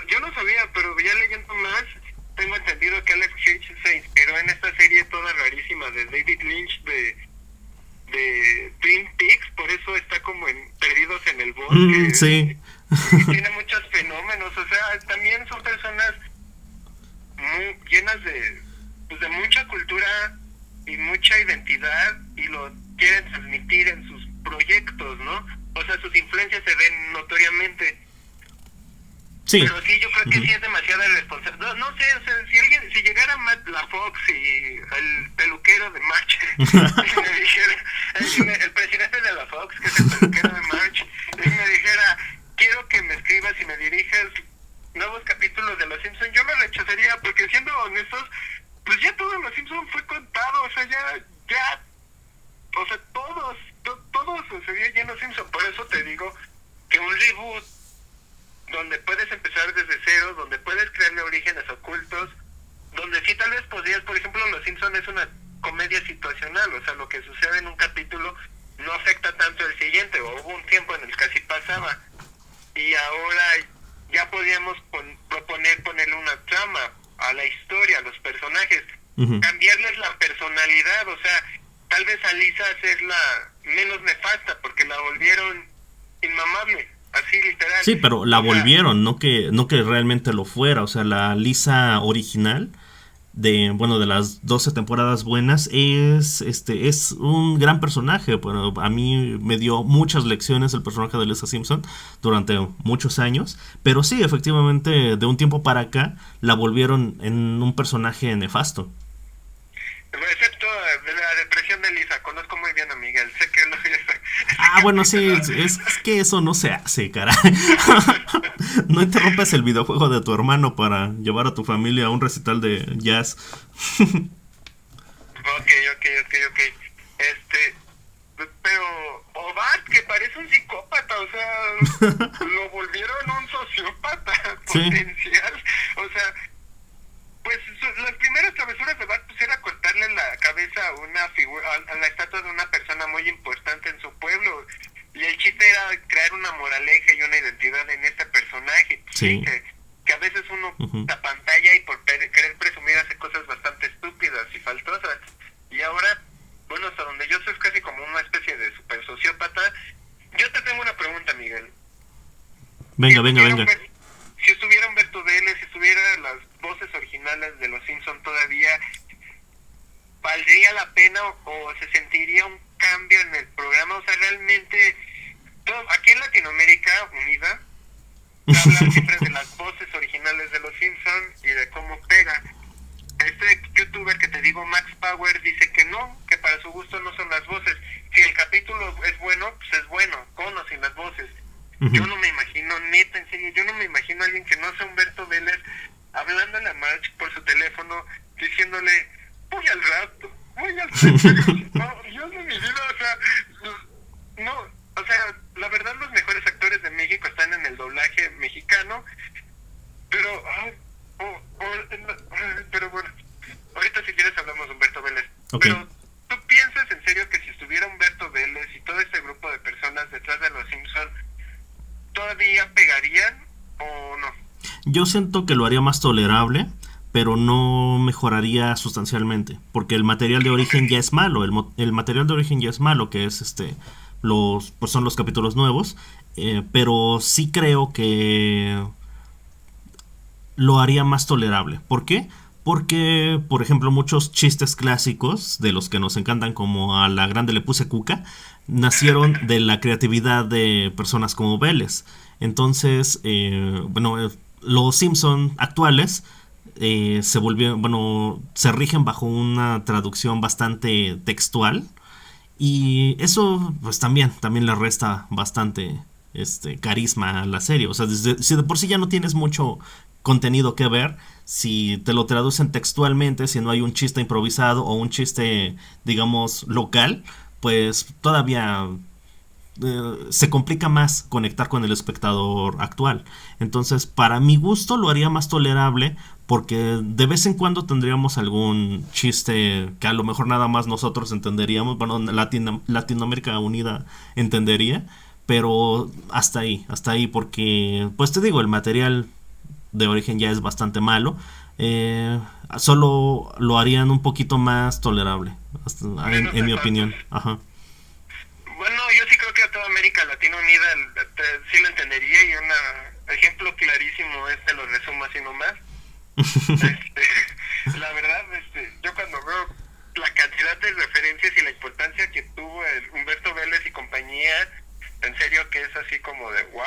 yo no sabía, pero ya leyendo más, tengo entendido que Alex Hitch se inspiró en esta serie toda rarísima de David Lynch de de Twin Peaks, por eso está como en Perdidos en el Bosque. Mm, sí. tiene muchos fenómenos, o sea, también son personas muy llenas de, pues de mucha cultura y mucha identidad y lo quieren transmitir en sus proyectos, ¿no? O sea, sus influencias se ven notoriamente. Pero sí, yo creo que sí es demasiada responsabilidad. No, sé, o sea, si alguien, si llegara Matt La Fox y el peluquero de March, (laughs) me dijera, el, presidente de La Fox, que es el peluquero de March, y me dijera, quiero que me escribas y me dirijas nuevos capítulos de Los Simpsons, yo me rechazaría, porque siendo honestos, pues ya todo Los Simpsons fue contado, o sea, ya, ya, o sea, todos, todos sucedía ya en Los Simpsons, por eso te digo que un reboot donde puedes empezar desde cero, donde puedes crearle orígenes ocultos, donde sí tal vez podrías, por ejemplo, Los Simpson es una comedia situacional, o sea, lo que sucede en un capítulo no afecta tanto el siguiente, o hubo un tiempo en el que así pasaba, y ahora ya podíamos proponer ponerle una trama a la historia, a los personajes, cambiarles la personalidad, o sea, tal vez a Lisa hacerla menos nefasta, porque la volvieron inmamable Así literal. Sí, pero la volvieron, no que, no que realmente lo fuera. O sea, la Lisa original de bueno de las 12 temporadas buenas es este es un gran personaje bueno, a mí me dio muchas lecciones el personaje de Lisa Simpson durante muchos años pero sí efectivamente de un tiempo para acá la volvieron en un personaje nefasto excepto de la depresión de Lisa conozco muy bien a Miguel sé que Ah, bueno, sí, es, que eso no se hace, caray. (laughs) no interrumpes el videojuego de tu hermano para llevar a tu familia a un recital de jazz. (laughs) ok, ok, ok, ok. Este, pero Obad, que parece un psicópata, o sea, (laughs) lo volvieron un sociópata potencial. O sea, pues las primeras travesuras de Bart pues, era cortarle la cabeza a una figura, a, la estatua de una persona muy importante en su pueblo. Y el chiste era crear una moraleja y una identidad en este personaje. Sí. Que, que a veces uno la pantalla y por querer presumir hace cosas bastante estúpidas y faltosas. Y ahora, bueno, hasta donde yo soy es casi como una especie de super sociópata. Yo te tengo una pregunta, Miguel. Venga, venga, venga. si estuviera Humberto Vélez, si estuviera las voces originales de Los Simpson todavía, ¿valdría la pena o, se sentiría un cambio en el programa? O sea, realmente, aquí en Latinoamérica Unida, hablan (laughs) siempre de las voces originales de Los Simpson y de cómo pega. Este youtuber que te digo, Max Power, dice que no, que para su gusto no son las voces. Si el capítulo es bueno, pues es bueno, con o sin las voces. Yo no me imagino, neta, en serio, yo no me imagino a alguien que no sea Humberto Vélez hablando a March por su teléfono, diciéndole, voy al rato, voy al (laughs) no, yo no mi vida, o sea, no, o sea, la verdad los mejores actores de México están en el doblaje mexicano, pero, pero bueno, ahorita si quieres hablamos de Humberto Vélez, pero tú piensas en serio que si estuviera Humberto Vélez y todo este grupo de personas detrás de los Simpsons, ¿todavía pegarían o no? Yo siento que lo haría más tolerable, pero no mejoraría sustancialmente, porque el material de origen ya es malo, el, el material de origen ya es malo, que es este los pues son los capítulos nuevos, eh, pero sí creo que lo haría más tolerable. ¿Por qué? Porque, por ejemplo, muchos chistes clásicos de los que nos encantan, como a la grande le puse cuca, nacieron de la creatividad de personas como Vélez. Entonces, eh, bueno, eh, los Simpson actuales eh, se volvieron, bueno, se rigen bajo una traducción bastante textual y eso, pues también, también le resta bastante este carisma a la serie. O sea, si de por sí ya no tienes mucho contenido que ver, si te lo traducen textualmente, si no hay un chiste improvisado o un chiste, digamos, local, pues todavía eh, se complica más conectar con el espectador actual. Entonces, para mi gusto lo haría más tolerable porque de vez en cuando tendríamos algún chiste que a lo mejor nada más nosotros entenderíamos, bueno, Latinoamérica Unida entendería, pero hasta ahí, hasta ahí, porque, pues te digo, el material de origen ya es bastante malo. Eh, solo lo harían un poquito más tolerable, en, mi opinión. Ajá. Bueno, yo sí creo que a toda América Latina Unida sí lo entendería y un ejemplo clarísimo este lo resumo así nomás. Este, la verdad, este, yo cuando veo la cantidad de referencias y la importancia que tuvo el Humberto Vélez y compañía, en serio que es así como de wow.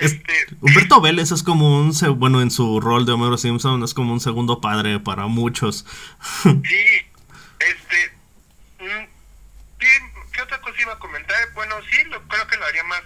Este, Humberto Vélez es como un, bueno, en su rol de Homero Simpson es como un segundo padre para muchos. (laughs) sí, este, mm, ¿qué, otra cosa iba a comentar? Bueno, sí, lo, creo que lo haría más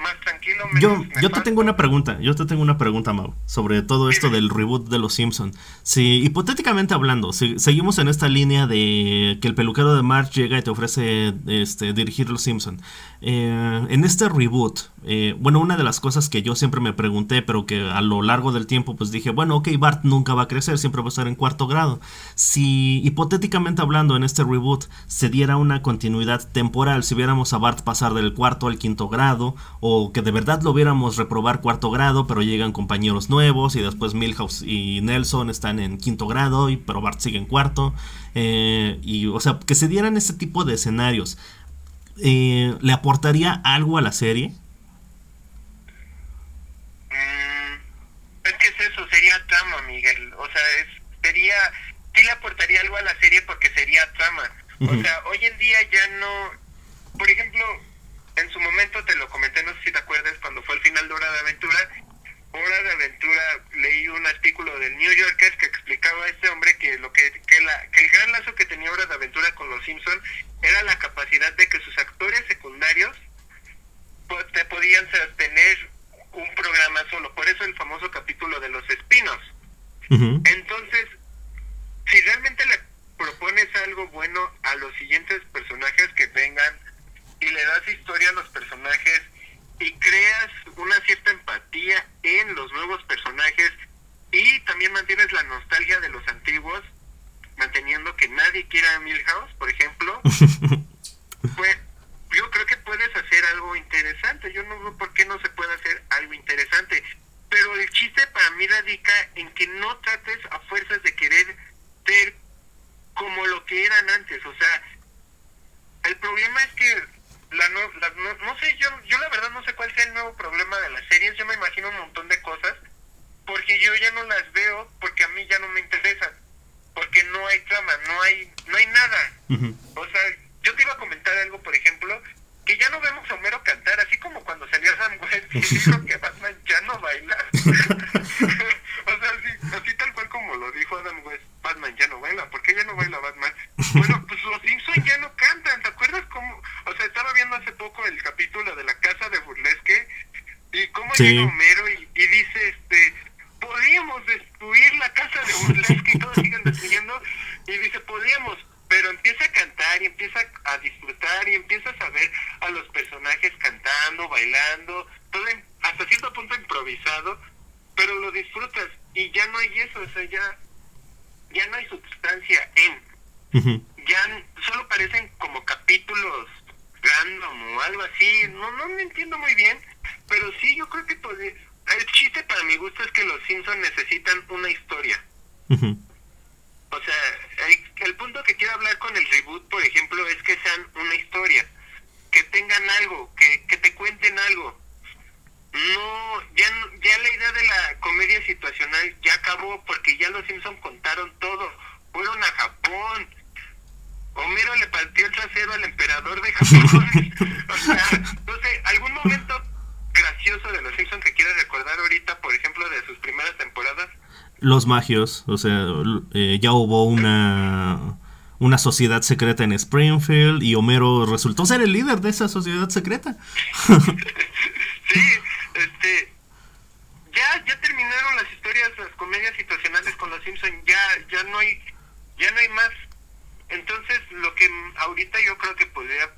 más tranquilo. yo, yo te tengo una pregunta, yo te tengo una pregunta, Mau, sobre todo esto del reboot de Los Simpson. Si hipotéticamente hablando, si seguimos en esta línea de que el peluquero de March llega y te ofrece este, dirigir Los Simpson, eh, en este reboot, eh, bueno, una de las cosas que yo siempre me pregunté, pero que a lo largo del tiempo pues dije, bueno, ok, Bart nunca va a crecer, siempre va a estar en cuarto grado. Si hipotéticamente hablando en este reboot se diera una continuidad temporal, si viéramos a Bart pasar del cuarto al quinto grado, o que de verdad lo viéramos reprobar cuarto grado, pero llegan compañeros nuevos y después Milhouse y Nelson están en quinto grado, y, pero Bart sigue en cuarto, eh, y o sea, que se dieran ese tipo de escenarios eh, ¿le aportaría algo a la serie? Mm, es que es eso, sería trama, Miguel. O sea, es, sería, sí le aportaría algo a la serie porque sería trama. O sea, hoy en día ya no, por ejemplo, en su momento te lo comenté, no sé si te acuerdas, cuando fue el final de Hora de Aventura, Hora de Aventura leí un artículo del New Yorker que explicaba a este hombre que lo que, que, la, que el gran lazo que tenía Hora de Aventura con los Simpsons era la capacidad de que sus actores secundarios te podían tener un programa solo. Por eso el famoso capítulo de los espinos. Entonces, si realmente le propones algo bueno a los siguientes personajes que vengan y le das historia a los personajes y creas una cierta empatía en los nuevos personajes y también mantienes la nostalgia de los antiguos, manteniendo que nadie quiera a Milhouse, por ejemplo. (laughs) pues yo creo que puedes hacer algo interesante. Yo no veo por qué no se puede hacer algo interesante. Pero el chiste para mí radica en que no trates a fuerzas de querer ser como lo que eran antes. O sea, el problema es que la, no, la no, no, sé, yo, yo la verdad no sé cuál sea el nuevo problema de las series, yo me imagino un montón de cosas, porque yo ya no las veo, porque a mí ya no me interesan, porque no hay trama, no hay, no hay nada. O sea, yo te iba a comentar algo, por ejemplo, que ya no vemos a Homero cantar, así como cuando salió Sam West y (laughs) dijo que Batman ya no baila. (laughs) o sea, así, así tal cual como lo dijo Adam West, Batman ya no baila, ¿por qué ya no baila Batman? Bueno, pues los Simpsons ya no cantan, ¿te acuerdas cómo? O sea, estaba viendo hace poco el capítulo de la casa de Burlesque y cómo llega Homero y, y, dice, este, podríamos destruir la casa de Burlesque y todos (laughs) siguen destruyendo y dice, podríamos, pero empieza a cantar y empieza a disfrutar y empiezas a ver a los personajes cantando, bailando, todo hasta cierto punto improvisado, pero lo disfrutas y ya no hay eso, o sea, ya, ya no hay sustancia en. Ya solo parecen como capítulos random o algo así, no, no me entiendo muy bien, pero sí, yo creo que podría... El chiste para mi gusto es que los Simpsons necesitan una historia. O sea, el, el, punto que quiero hablar con el reboot, por ejemplo, es que sean una historia, que tengan algo, que, que te cuenten algo. No, ya, ya la idea de la comedia situacional ya acabó porque ya los Simpsons contaron todo. Fueron a Japón. Homero le partió el trasero al emperador de Japón. (laughs) o sea, no sé, algún momento gracioso de los Simpsons que quieras recordar ahorita, por ejemplo, de sus primeras temporadas los magios, o sea, eh, ya hubo una una sociedad secreta en Springfield y Homero resultó ser el líder de esa sociedad secreta. (laughs) sí, este ya ya terminaron las historias, las comedias situacionales con los Simpsons, ya ya no hay ya no hay más. Entonces, ahorita yo creo que podría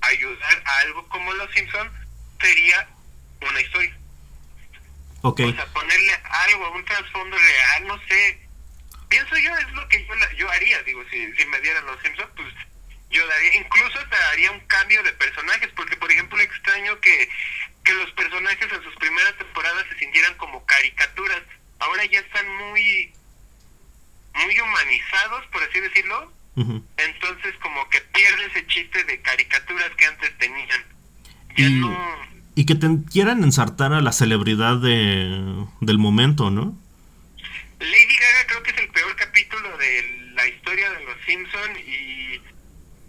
ayudar a algo como los Simpsons sería una historia. Okay. O sea, ponerle algo, un trasfondo real, no sé. Pienso yo, es lo que yo, yo haría, digo, si, si me dieran los Simpsons, pues yo daría, incluso te daría un cambio de personajes, porque por ejemplo extraño que, que los personajes en sus primeras temporadas se sintieran como caricaturas, ahora ya están muy, muy humanizados, por así decirlo, entonces como que pierde ese chiste de caricaturas que antes tenían. Ya no y que te quieran ensartar a la celebridad de, del momento, ¿no? Lady Gaga creo que es el peor capítulo de la historia de los Simpson y,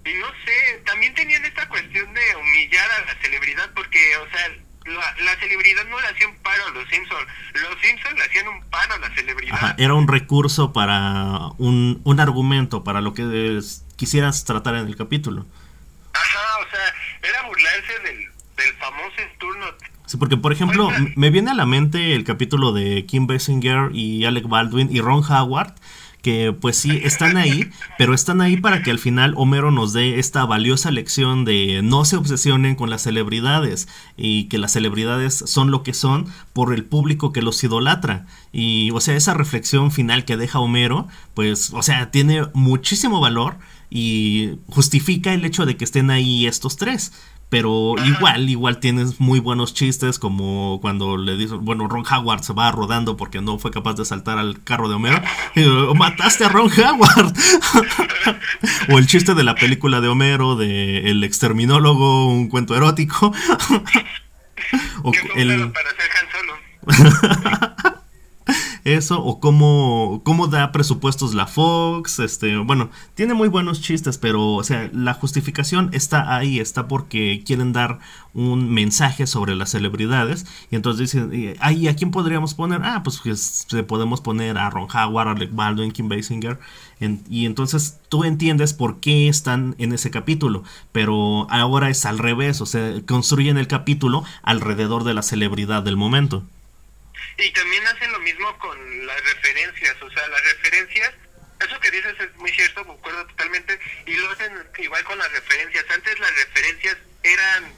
y no sé, también tenían esta cuestión de humillar a la celebridad porque, o sea, la, la celebridad no le hacía un paro a los Simpson, los Simpson le hacían un paro a la celebridad. Ajá, era un recurso para un, un argumento, para lo que quisieras tratar en el capítulo. Ajá, o sea, era burlarse del del famoso turno. Sí, porque por ejemplo, me viene a la mente el capítulo de Kim Basinger y Alec Baldwin y Ron Howard, que pues sí, están ahí, pero están ahí para que al final Homero nos dé esta valiosa lección de no se obsesionen con las celebridades y que las celebridades son lo que son por el público que los idolatra. Y o sea, esa reflexión final que deja Homero, pues, o sea, tiene muchísimo valor y justifica el hecho de que estén ahí estos tres. Pero igual, igual tienes muy buenos chistes como cuando le dice, bueno, Ron Howard se va rodando porque no fue capaz de saltar al carro de Homero. Y, Mataste a Ron Howard. (laughs) o el chiste de la película de Homero, de El exterminólogo, un cuento erótico. (laughs) o el... para ser Han Solo (laughs) eso o cómo, cómo da presupuestos la Fox, este, bueno, tiene muy buenos chistes, pero o sea, la justificación está ahí, está porque quieren dar un mensaje sobre las celebridades y entonces dicen, ahí a quién podríamos poner? Ah, pues, pues podemos poner a Ron Howard, a Alec Baldwin, Kim Basinger y entonces tú entiendes por qué están en ese capítulo, pero ahora es al revés, o sea, construyen el capítulo alrededor de la celebridad del momento. Y también hacen lo mismo con las referencias, o sea, las referencias, eso que dices es muy cierto, concuerdo totalmente, y lo hacen igual con las referencias. Antes las referencias eran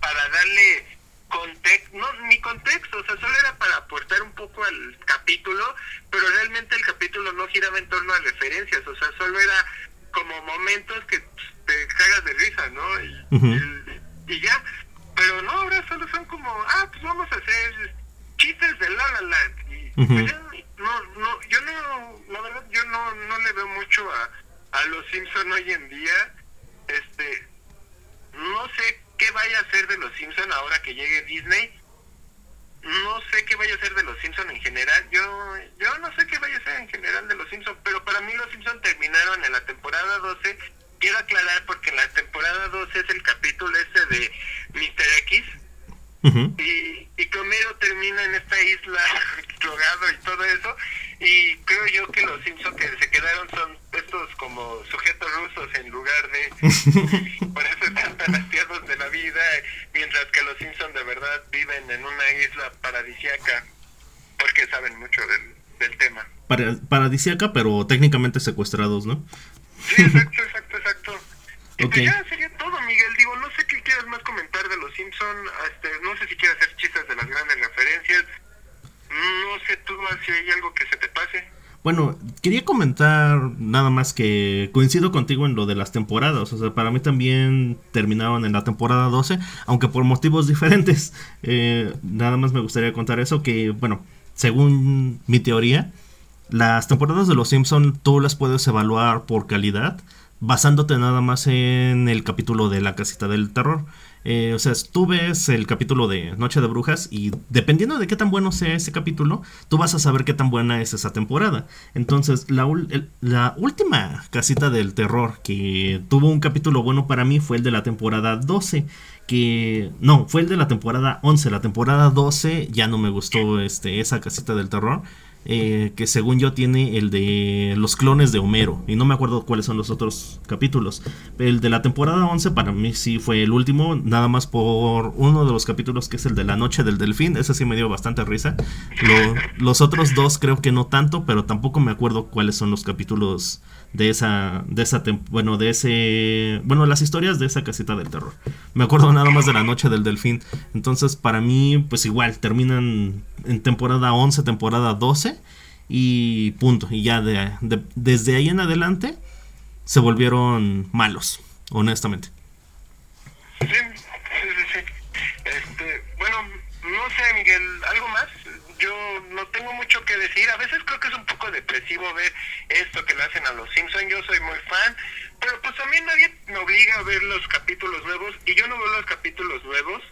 para darle contexto, no, ni contexto, o sea, solo era para aportar un poco al capítulo, pero realmente el capítulo no giraba en torno a referencias, o sea, solo era como momentos que te cagas de risa, ¿no? Y, y ya, pero no, ahora solo son como, ah, pues vamos a hacer chistes de La La Land. Y, pues no, no, yo no, la verdad, yo no, no le veo mucho a, a los Simpson hoy en día. Este, vaya a ser de los Simpson ahora que llegue Disney. No sé qué vaya a ser de los Simpson en general. Yo yo no sé qué vaya a ser en general de los Simpson, pero para mí los Simpson terminaron en la temporada 12. Quiero aclarar porque en la temporada 12 es el capítulo ese de Mr. X. y, y que Homero termina en esta isla (laughs) drogado y todo eso y creo yo que los Simpsons que se quedaron son estos como sujetos rusos en lugar de... (laughs) por eso están tan hastiados de la vida, mientras que los Simpsons de verdad viven en una isla paradisiaca, porque saben mucho del, del tema. paradisiaca, pero técnicamente secuestrados, ¿no? Sí, exacto, exacto, exacto. Y pues ya sería todo, Miguel. Digo, no sé qué quieras más comentar de los Simpsons. Este, no sé si quieres hacer chistes de las grandes referencias. No sé tú si hay algo que se te pase. Bueno, quería comentar nada más que coincido contigo en lo de las temporadas. O sea, para mí también terminaron en la temporada 12, aunque por motivos diferentes. Eh, nada más me gustaría contar eso, que bueno, según mi teoría, las temporadas de Los Simpson tú las puedes evaluar por calidad basándote nada más en el capítulo de la casita del terror. Eh, o sea, tú ves el capítulo de Noche de Brujas y dependiendo de qué tan bueno sea ese capítulo, tú vas a saber qué tan buena es esa temporada. Entonces, la, la última casita del terror que tuvo un capítulo bueno para mí fue el de la temporada 12 que no, fue el de la temporada 11, la temporada 12 ya no me gustó este esa casita del terror. Eh, que según yo tiene el de los clones de Homero. Y no me acuerdo cuáles son los otros capítulos. El de la temporada 11 para mí sí fue el último, nada más por uno de los capítulos que es el de la noche del delfín. Ese sí me dio bastante risa. los otros dos creo que no tanto, pero tampoco me acuerdo cuáles son los capítulos de esa, de esa, bueno, de ese, bueno, las historias de esa casita del terror. Me acuerdo nada más de la noche del delfín. Entonces, para mí, pues igual, terminan en temporada 11, temporada 12 y punto. Y ya de, desde ahí en adelante se volvieron malos, honestamente. Sí, sí, sí. Este, bueno, no sé, Miguel, ¿algo más? Yo no tengo mucho que decir. A veces creo que es un poco depresivo ver esto que le hacen a los Simpsons. Yo soy muy fan, pero pues también nadie me obliga a ver los capítulos nuevos y yo no veo los capítulos nuevos.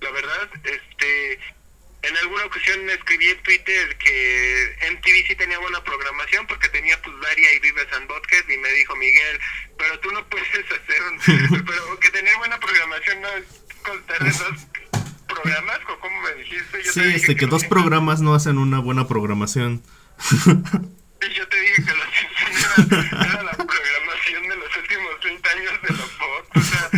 La verdad, este, en alguna ocasión escribí en Twitter que MTV sí tenía buena programación porque tenía pues Daria y Vives and Butthead y me dijo Miguel, pero tú no puedes (laughs) hacer un... (laughs) pero que tener buena programación no es contar programas, ¿cómo me dijiste? Yo sí, este, que, dos programas no hacen una buena programación. yo te dije que los Simpsons (laughs) era, la programación de los últimos 30 años de los Fox. O sea,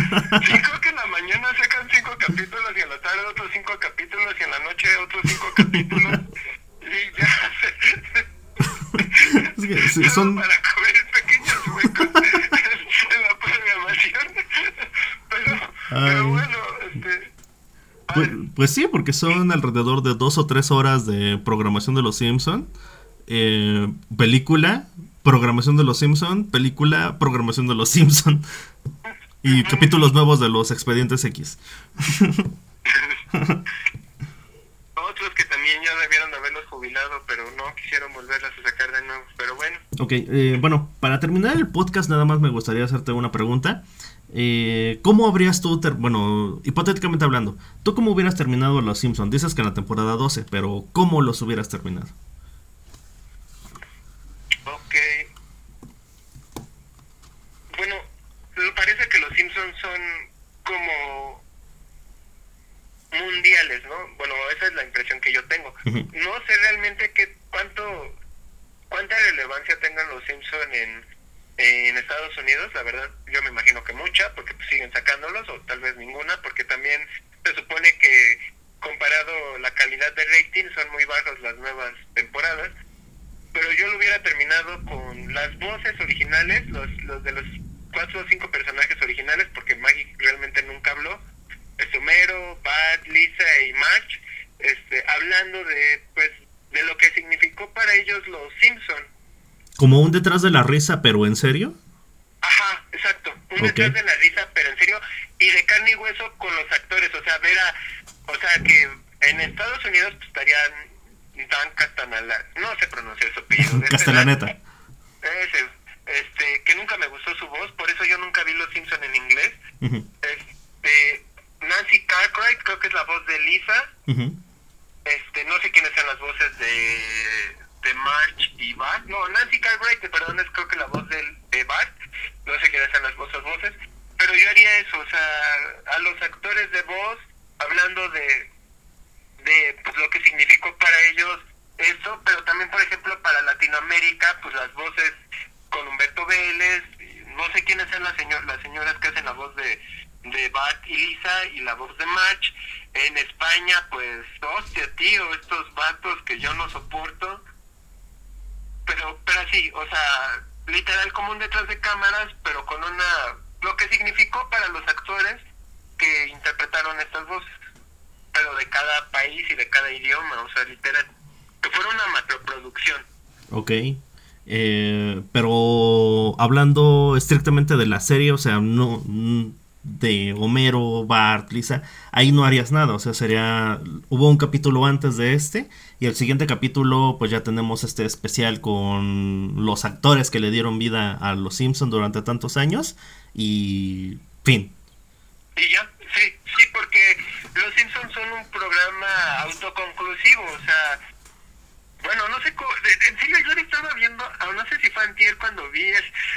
sí creo que en la mañana sacan cinco capítulos y en la tarde otros cinco capítulos y en la noche otros cinco capítulos. Y ya (laughs) es que, son... para cubrir pequeños huecos en la programación. Pero, pero bueno, este pues, pues, sí, porque son alrededor de dos o tres horas de programación de Los Simpson, eh, película, programación de Los Simpson, película, programación de Los Simpson y capítulos nuevos de los Expedientes X. (laughs) Otros que también ya debieron haberlos jubilado, pero no quisieron volverlas a sacar de nuevo. Pero bueno. Ok, eh, bueno, para terminar el podcast nada más me gustaría hacerte una pregunta. Eh, ¿Cómo habrías tú, bueno, hipotéticamente hablando, tú cómo hubieras terminado Los Simpsons? Dices que en la temporada 12, pero ¿cómo los hubieras terminado? Ok. Bueno, me parece que Los Simpsons son como mundiales, ¿no? Bueno, esa es la impresión que yo tengo. No sé realmente qué cuánto cuánta relevancia tengan Los Simpsons en en Estados Unidos, la verdad, yo me imagino que mucha, porque pues, siguen sacándolos, o tal vez ninguna, porque también se supone que comparado la calidad de rating son muy bajos las nuevas temporadas. Pero yo lo hubiera terminado con las voces originales, los, los de los cuatro o cinco personajes originales, porque Maggie realmente nunca habló. Homero, Bart, Lisa y March, este, hablando de, pues, de lo que significó para ellos los Simpson como un detrás de la risa, pero en serio. Ajá, exacto. Un detrás de la risa, pero en serio. Y de carne y hueso con los actores. O sea, ver a. O sea, que en Estados Unidos pues, estarían Dan Castanala. No se pronuncia su apellido. (laughs) Castellaneta. Ese. Este, que nunca me gustó su voz. Por eso yo nunca vi Los Simpson en inglés. Este. Nancy que es la voz de Lisa. Este, no sé quiénes son las voces de, de March y Bart. No, Nancy Cartwright, perdón, es creo que la voz del, de Bart. No sé quiénes son las voces, voces. Pero yo haría eso, o sea, a los actores de voz, hablando de, de pues, lo que significó para ellos eso, pero también, por ejemplo, para Latinoamérica, pues las voces con Humberto Vélez, no sé quiénes son las, señor, las señoras que hacen la voz de, de Bart y Lisa y la voz de March. En España, pues, hostia, tío, estos vatos que yo no soporto. Pero, pero sí, o sea, literal como un detrás de cámaras, pero con una... Lo que significó para los actores que interpretaron estas voces, pero de cada país y de cada idioma, o sea, literal, que fuera una macroproducción. Ok. Eh, pero hablando estrictamente de la serie, o sea, no de Homero, Bart, Lisa, ahí no harías nada, o sea, sería, hubo un capítulo antes de este y el siguiente capítulo pues ya tenemos este especial con los actores que le dieron vida a los Simpsons durante tantos años y fin. Y ya, sí, sí, porque los Simpsons son un programa autoconclusivo, o sea, bueno, no sé, cómo, en serio, yo estaba viendo, no sé si fue antier cuando vi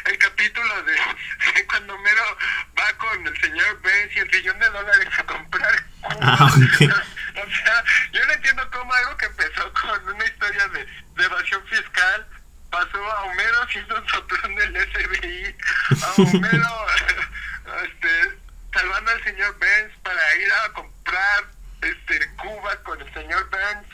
el, capítulo (laughs) de, cuando Mero va con el señor Benz y el trillón de dólares a comprar ah, (laughs) O sea, yo no entiendo cómo algo que empezó con una historia de, de evasión fiscal pasó a Homero siendo un soplón del FBI, a Homero (laughs) este, salvando al señor Benz para ir a comprar este Cuba con el señor Benz.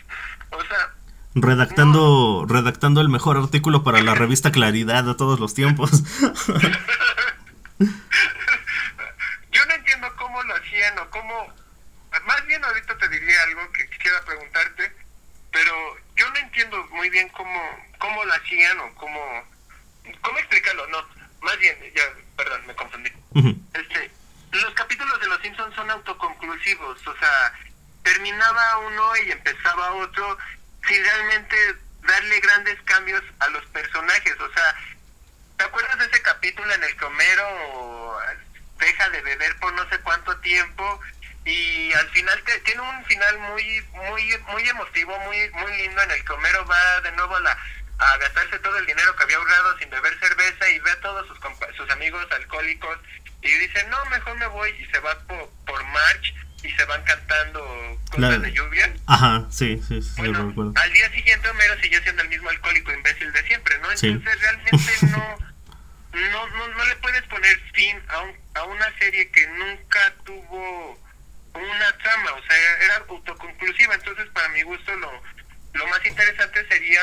O sea, redactando redactando el mejor artículo para la revista Claridad de todos los tiempos. (laughs) Yo no entiendo cómo lo hacían o cómo... Más bien ahorita te diría algo que quisiera preguntarte, pero yo no entiendo muy bien cómo, cómo lo hacían o cómo... ¿Cómo explicarlo? No, más bien, ya, perdón, me confundí. este, los capítulos de Los Simpsons son autoconclusivos, o sea, terminaba uno y empezaba otro sin realmente darle grandes cambios a los personajes. O sea, ¿te acuerdas de ese capítulo en el que Homero deja de beber por no sé cuánto tiempo? Y al final tiene un final muy muy muy emotivo, muy muy lindo en el que Homero va de nuevo a, la, a gastarse todo el dinero que había ahorrado sin beber cerveza y ve a todos sus, sus amigos alcohólicos y dice, no, mejor me voy y se va por, por March y se van cantando cosas de lluvia. Ajá, sí, sí, sí. Bueno, al día siguiente Homero siguió siendo el mismo alcohólico imbécil de siempre, ¿no? Entonces realmente (laughs) no, no, no, no, le puedes poner fin a, un, a una serie que nunca tuvo una trama, o sea, era autoconclusiva. Entonces, para mi gusto, lo, lo más interesante sería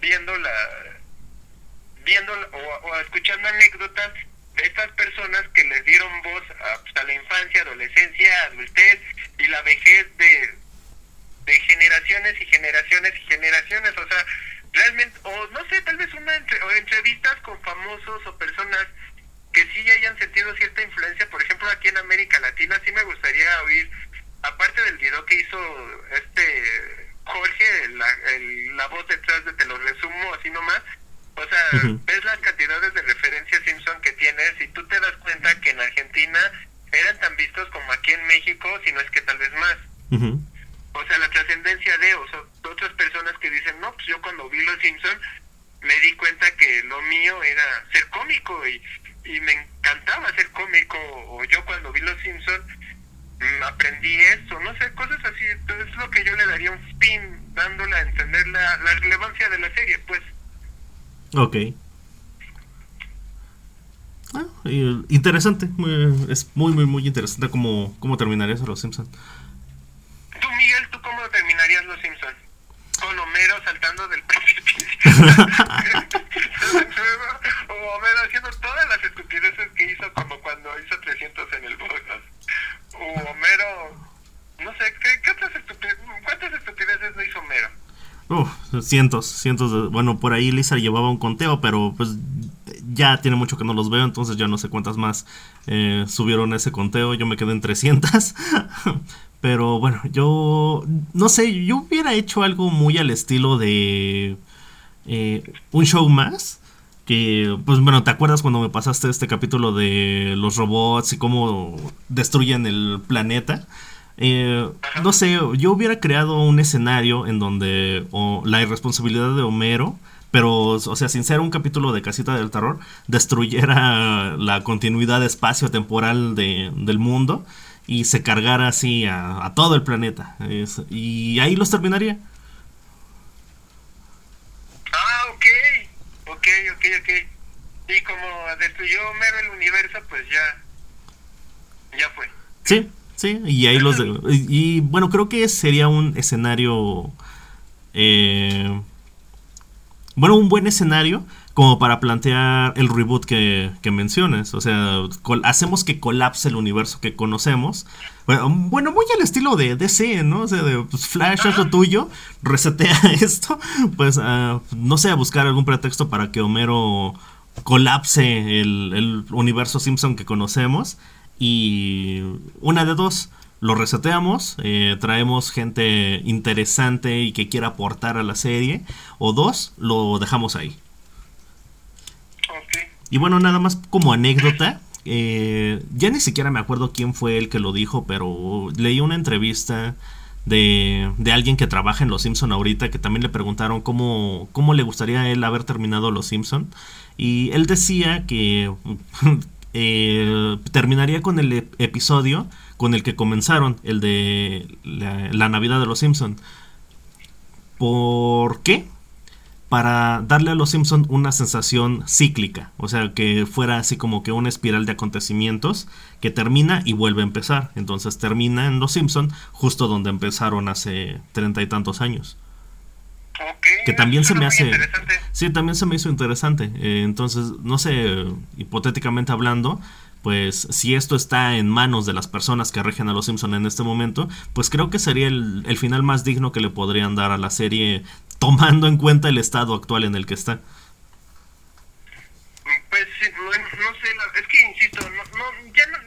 viendo la viendo o, o escuchando anécdotas estas personas que les dieron voz a, pues, la infancia, adolescencia, adultez y la vejez de, de generaciones y generaciones y generaciones, o sea, realmente, o no sé, tal vez una o entrevistas con famosos o personas que sí hayan sentido cierta influencia, por ejemplo, aquí en América Latina, sí me gustaría oír, aparte del video que hizo este Jorge, la, la voz detrás de Te lo resumo así nomás, o sea, ves las cantidades de referencias Simpson que tienes y tú te das cuenta que en Argentina eran tan vistos como aquí en México, si no es que tal vez más. O sea, la trascendencia de o sea, otras personas que dicen, no, pues yo cuando vi Los Simpson me di cuenta que lo mío era ser cómico y, y me encantaba ser cómico. O yo cuando vi Los Simpson mm, aprendí eso, no sé, cosas así. Entonces es lo que yo le daría un spin, dándole a entender la, la relevancia de la serie, pues. Ok. Ah, interesante, es muy, muy, muy interesante cómo, cómo terminarías Los Simpsons. Tú, Miguel, ¿tú cómo terminarías Los Simpsons? Con Homero saltando del (laughs) precipicio. (laughs) o Homero haciendo todas las estupideces que hizo, como cuando hizo 300 en el podcast. O Homero, no sé, ¿qué, otras ¿cuántas estupideces? Uf, cientos, cientos de... Bueno, por ahí Lisa llevaba un conteo, pero pues ya tiene mucho que no los veo, entonces ya no sé cuántas más eh, subieron ese conteo. Yo me quedé en 300. (laughs) pero bueno, yo... No sé, yo hubiera hecho algo muy al estilo de... Eh, un show más. Que, pues bueno, ¿te acuerdas cuando me pasaste este capítulo de los robots y cómo destruyen el planeta? Eh, no sé, yo hubiera creado un escenario en donde la irresponsabilidad de Homero, pero, o sea, sin ser un capítulo de Casita del Terror, destruyera la continuidad espacio-temporal de, del mundo y se cargara así a, todo el planeta. y ahí los terminaría. Ah, ok, ok, ok, ok. Y como destruyó Homero el universo, pues ya, ya fue. Sí, Sí, y ahí los... y, bueno, creo que sería un escenario... Eh, bueno, un buen escenario como para plantear el reboot que, que mencionas. O sea, hacemos que colapse el universo que conocemos. Bueno, muy al estilo de DC, ¿no? O sea, de pues, Flash es lo tuyo, resetea (laughs) esto. Pues, uh, no sé, buscar algún pretexto para que Homero colapse el, el universo Simpson que conocemos y una de dos, lo reseteamos, eh, traemos gente interesante y que quiera aportar a la serie, o dos, lo dejamos ahí. Y bueno, nada más como anécdota, eh, ya ni siquiera me acuerdo quién fue el que lo dijo, pero leí una entrevista de, de alguien que trabaja en Los Simpson ahorita, que también le preguntaron cómo, cómo le gustaría a él haber terminado Los Simpson. Y él decía que eh, terminaría con el episodio con el que comenzaron, el de la, Navidad de los Simpson. ¿Por qué? Para darle a los Simpson una sensación cíclica, o sea, que fuera así como que una espiral de acontecimientos que termina y vuelve a empezar. Entonces termina en los Simpson justo donde empezaron hace treinta y tantos años que también se me hace... Sí, también se me hizo interesante. Eh, entonces, no sé, hipotéticamente hablando, pues si esto está en manos de las personas que rigen a los Simpson en este momento, pues creo que sería el, el, final más digno que le podrían dar a la serie tomando en cuenta el estado actual en el que está. Pues no, sé, es que insisto, no, ya no,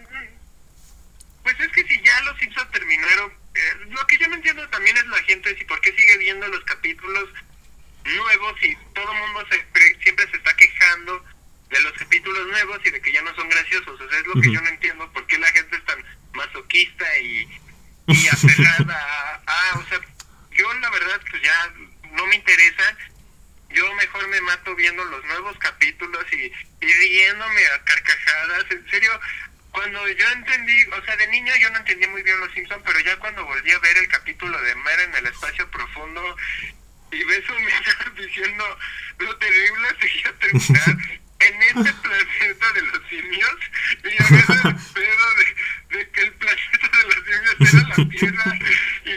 pues es que si ya los Simpson terminaron eh, lo que yo no entiendo también es la gente, si por qué sigue viendo los capítulos nuevos y todo el mundo siempre se está quejando de los capítulos nuevos y de que ya no son graciosos. O sea, es lo que yo no entiendo, por qué la gente es tan masoquista y, y aferrada a, o sea, yo la verdad pues ya no me interesa. Yo mejor me mato viendo los nuevos capítulos y, y riéndome a carcajadas. En serio, cuando yo entendí, o sea, de niño yo no entendía muy bien Los Simpsons, pero ya cuando volví a ver el capítulo de Mer en el espacio profundo y ves un niño (laughs) diciendo lo terrible sería terminar (laughs) en este planeta de los simios y a ver el pedo de, de, que el planeta de los simios era la Tierra y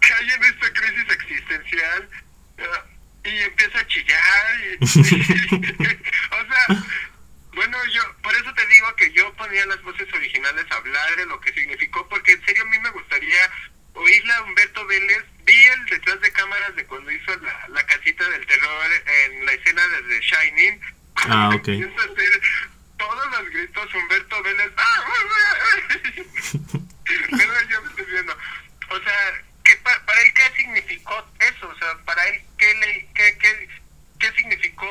cae en esta crisis existencial uh, y empieza a chillar y, (laughs) o sea bueno, yo por eso te digo que yo ponía las voces originales a hablar de lo que significó, porque en serio a mí me gustaría oírla a Humberto Vélez. Vi el detrás de cámaras de cuando hizo la, la casita del terror en la escena de The Shining. Ah, (laughs) ok. Empieza a hacer todos los gritos Humberto Vélez. ¡Ah! (laughs) Pero yo me estoy viendo. O sea, ¿qué, para, él, ¿qué significó eso? O sea, para él, ¿qué, le, qué, qué, qué significó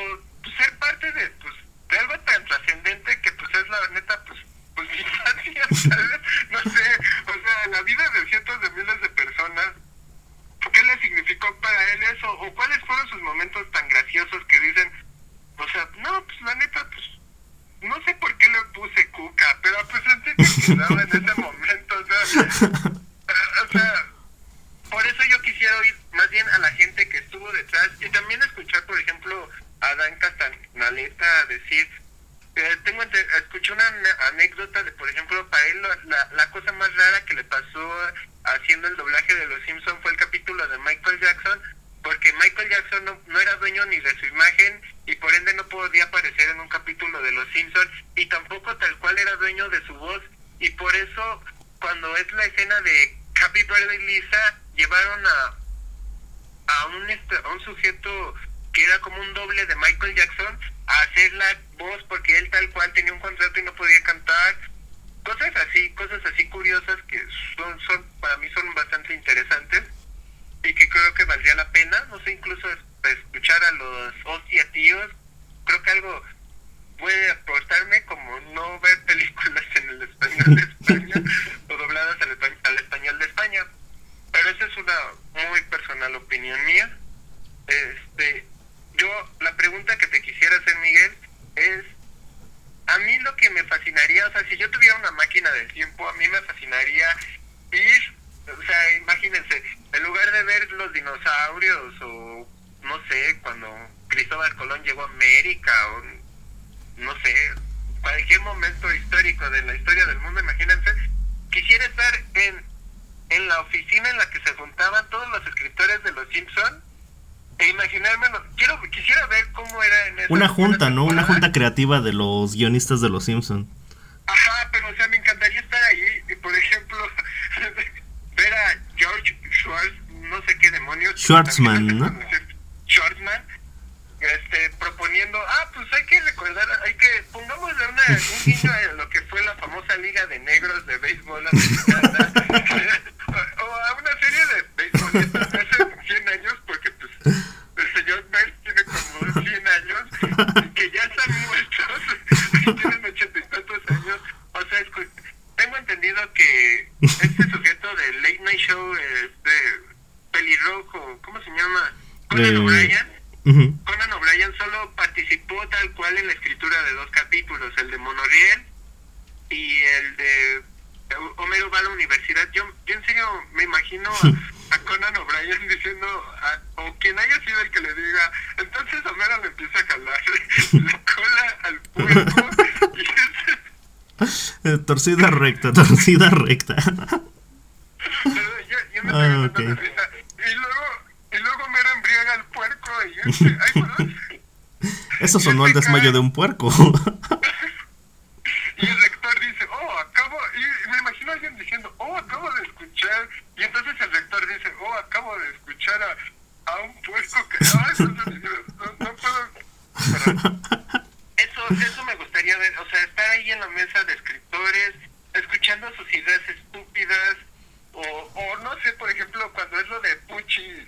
ser parte de, pues, de algo tan trascendente que pues es la neta pues pues mi infancia no sé o sea la vida de cientos de miles de personas ¿qué le significó para él eso? o cuáles fueron sus momentos tan graciosos que dicen o sea no pues la neta pues no sé por qué le puse cuca pero pues sentí que quedaba en ese momento o sea o sea por eso yo quisiera oír más bien a la gente que estuvo detrás y también escuchar por ejemplo a Dan Castanaleta decir, eh, tengo escuché una anécdota de, por ejemplo, para él la, la cosa más rara que le pasó haciendo el doblaje de Los Simpson fue el capítulo de Michael Jackson, porque Michael Jackson no, no, era dueño ni de su imagen y por ende no podía aparecer en un capítulo de Los Simpson y tampoco tal cual era dueño de su voz y por eso cuando es la escena de Happy Birthday Lisa llevaron a a un este, a un sujeto que era como un doble de Michael Jackson, a hacer la voz porque él tal cual tenía un contrato y no podía cantar. Cosas así, cosas así curiosas que son, son para mí son bastante interesantes y que creo que valdría la pena, no sé, incluso escuchar a los hostia tíos, creo que algo puede aportarme como no ver películas en el español de España o dobladas al, al español de España opinión mía. Este, yo, la pregunta que te quisiera hacer, Miguel, es, a mí lo que me fascinaría, o sea, si yo tuviera una máquina del tiempo, a mí me fascinaría ir, o sea, imagínense, en lugar de ver los dinosaurios o, no sé, cuando Cristóbal Colón llegó a América o, no sé, cualquier momento histórico de la historia del mundo, imagínense, quisiera estar en, en la oficina en la que se juntaban todos los escritores de Los Simpson e imaginármelo, quiero, quisiera ver cómo era en esa Una junta, primera ¿no? Una creativa de los guionistas de Los Simpson. Ajá, pero o sea, me encantaría estar ahí y, por ejemplo, (laughs) ver a George Schwartz, no sé qué demonios. Schwartzman, ¿no? Schwartzman, este, proponiendo, ah, pues hay que recordar, hay que, pongámosle una, un guiño a lo que fue la famosa Liga de Negros de Béisbol Americana, (laughs) o a una serie de béisbolistas de hace 100 años, porque pues el señor Bell tiene como 100 años, que ya están muertos, tienen ochenta y tantos años, o sea, escu- tengo entendido que este sujeto de Late Night Show, este, pelirrojo, ¿cómo se llama? Conan Eh, O'Brien. Ujú. Conan O'Brien solo participó tal cual en la escritura de dos capítulos, el de Monoriel y el de Homero va a la universidad. Yo, yo en serio me imagino a, a Conan O'Brien diciendo, a- o quien haya sido el que le diga, entonces Homero le empieza a jalar la cola al puerco y es- Eh, torcida recta, torcida recta. (laughs) (laughs) yo, yo me Ah, cagando ok. de risa. Y luego, y luego Homero embriaga al puerco y este, ay, perdón. (laughs) Eso sonó el desmayo de un puerco. Y el rector dice, oh, acabo, y me imagino a alguien diciendo, oh, acabo de escuchar, y entonces el rector dice, oh, acabo de escuchar a, a un puerco que, ah, eso, no, no puedo, Perdón. eso, eso me gustaría ver, o sea, estar ahí en la mesa de escritores, escuchando sus ideas estúpidas, o, o no sé, por ejemplo, cuando es lo de Pucci,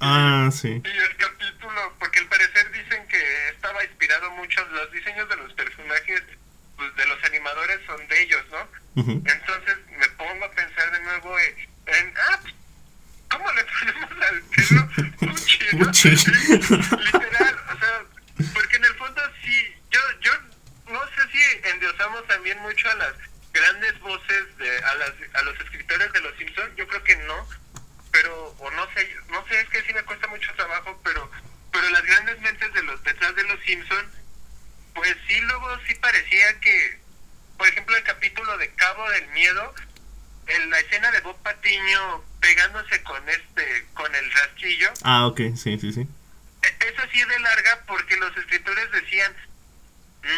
ah, sí. y el capítulo, porque al parecer dicen que estaba inspirado mucho, los diseños de los personajes pues, de los animadores son de ellos, ¿no? Ujú. Entonces me pongo a pensar de nuevo en, en, ah, pues, ¿cómo le ponemos al perro Puchi? ¿no? Puchi. Literal, o sea, porque en el fondo sí, yo, yo no sé si endiosamos también mucho a las grandes voces de, a, las, a los escritores de Los Simpsons, yo creo que no, pero, o no sé, no sé, es que sí me cuesta mucho trabajo, pero, pero las grandes mentes de los, detrás de Los Simpsons, pues sí, luego sí parecía que, por ejemplo, el capítulo de Cabo del Miedo, en la escena de Bob Patiño pegándose con este, con el rastrillo, Ah, ok, sí, sí, sí. e- eso sí de larga porque los escritores decían,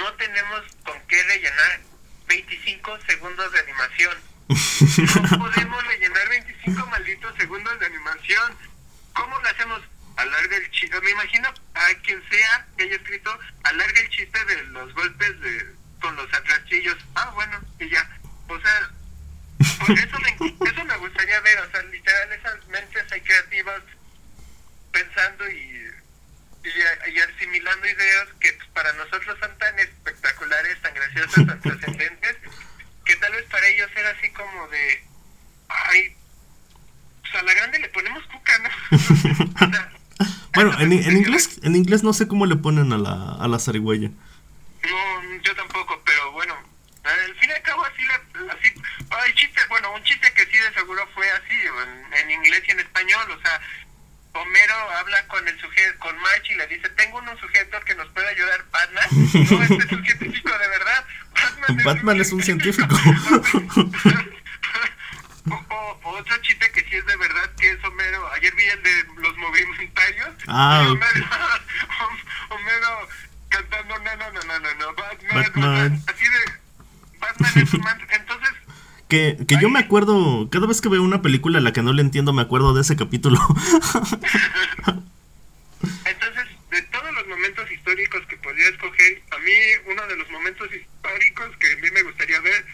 no tenemos con qué rellenar 25 segundos de animación. No (laughs) podemos rellenar 25 malditos segundos de animación. ¿Cómo lo hacemos? Alarga el chiste. Me imagino a quien sea que haya escrito, alarga el chiste de los golpes de con los atrachillos. Ah, bueno, y ya. O sea, pues eso me, eso me gustaría ver. O sea, literal, esas mentes ahí creativas pensando y, y, y asimilando ideas que pues, para nosotros son tan espectaculares, tan graciosas, tan (laughs) trascendentes, que tal vez para ellos era así como de, ay, pues a la grande le ponemos cuca, ¿no? (laughs) O sea, Bueno, en, en inglés, en inglés no sé cómo le ponen a la, a la zarigüeya. No, yo tampoco, pero bueno, al fin y al cabo así, le, así hay chiste, bueno, un chiste que sí de seguro fue así, en, en inglés y en español, o sea, Homero habla con el sujeto, con March y le dice, tengo un sujeto que nos puede ayudar, Batman. No, este es un científico de verdad. Batman, Batman es un científico. (laughs) o, o- otro chiste que sí es de verdad, que es Homero. Ayer vi el de los movimentarios. Ah, Y. Homero, (laughs) Homero cantando, no, no, no, no, no, no, Batman, Batman. Así de, Batman es un man. Que, que yo me acuerdo, cada vez que veo una película a la que no le entiendo, me acuerdo de ese capítulo. (laughs) Entonces, de todos los momentos históricos que podría escoger, a mí uno de los momentos históricos que a mí me gustaría ver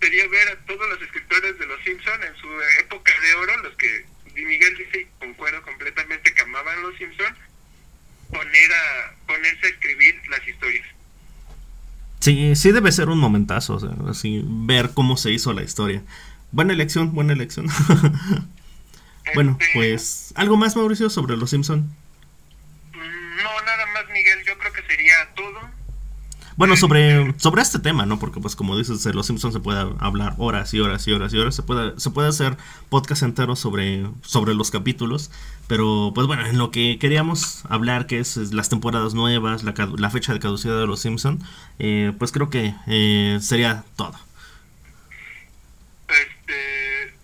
sería ver a todos los escritores de Los Simpson en su época de oro, los que Miguel dice y concuerdo completamente que amaban Los Simpson, poner a ponerse a escribir las historias. Sí, sí debe ser un momentazo, o sea, así ver cómo se hizo la historia. Buena elección, buena elección. (laughs) Bueno, Este, pues, ¿algo más, Mauricio, sobre Los Simpson? mm, No, nada más, Miguel. Yo creo que sería todo. Bueno, sobre, sobre este tema, ¿no? Porque, pues, como dices, de Los Simpsons se puede hablar horas y horas y horas y horas. Se puede, se puede hacer podcast enteros sobre, sobre los capítulos. Pero, pues, bueno, en lo que queríamos hablar, que es, es las temporadas nuevas, la, la fecha de caducidad de Los Simpsons, eh, pues creo que eh, sería todo. Este,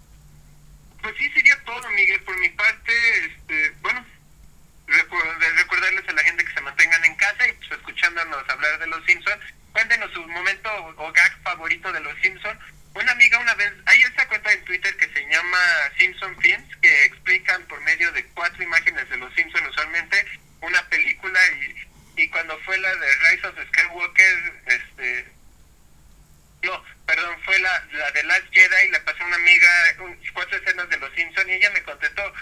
pues sí sería todo, Miguel, por mi parte, este, bueno, recu- de recordarles a la gente que se mantengan en casa y pues escuchándonos hablar de los Simpsons, cuéntenos su momento o gag favorito de los Simpsons. Una amiga una vez, hay esa cuenta en Twitter que se llama Simpson Films, que explican por medio de cuatro imágenes de los Simpsons usualmente una película y, y cuando fue la de Rise of Skywalker, este, no, perdón, fue la, la de Last Jedi le pasé a una amiga cuatro escenas de Los Simpson y ella me contestó,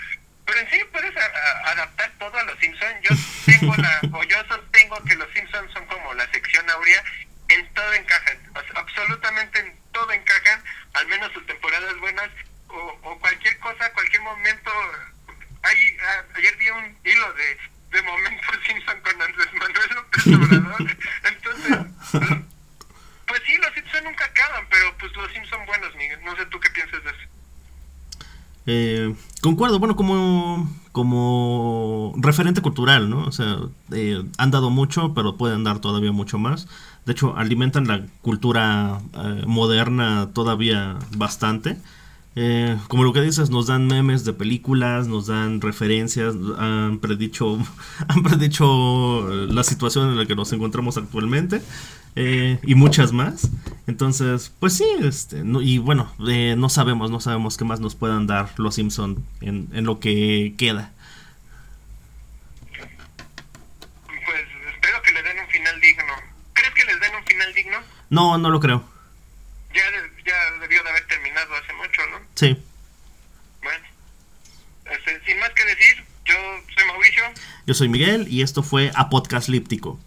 pero en serio puedes a- a- adaptar todo a Los Simpson. Yo tengo la, (laughs) o yo sostengo que Los Simpsons son como la sección áurea, en todo encajan, o sea, absolutamente en todo encajan, al menos sus temporadas buenas o, o cualquier cosa, cualquier momento. Hay, a- ayer vi un hilo de, de momentos (laughs) Simpson con Andrés Manuel López Obrador. Entonces, (laughs) pues sí, los Simpsons nunca acaban, pero pues los Simpsons son buenos, Miguel. No sé tú qué piensas de eso. Eh, concuerdo, bueno, como, como referente cultural, ¿no? O sea, eh, han dado mucho, pero pueden dar todavía mucho más. De hecho, alimentan la cultura eh, moderna todavía bastante. Eh, como lo que dices, nos dan memes de películas, nos dan referencias, han predicho, (laughs) han predicho la situación en la que nos encontramos actualmente eh, y muchas más. Entonces, pues sí, este, no- y bueno, eh, no sabemos, no sabemos qué más nos puedan dar los Simpson en, en lo que queda. Pues espero que le den un final digno. ¿Crees que les den un final digno? No, no lo creo. Ya, ya debió de haber terminado hace mucho, ¿no? Sí, Bueno. Este, sin más que decir, yo soy Mauricio. yo soy Miguel y esto fue A Podcast Líptico.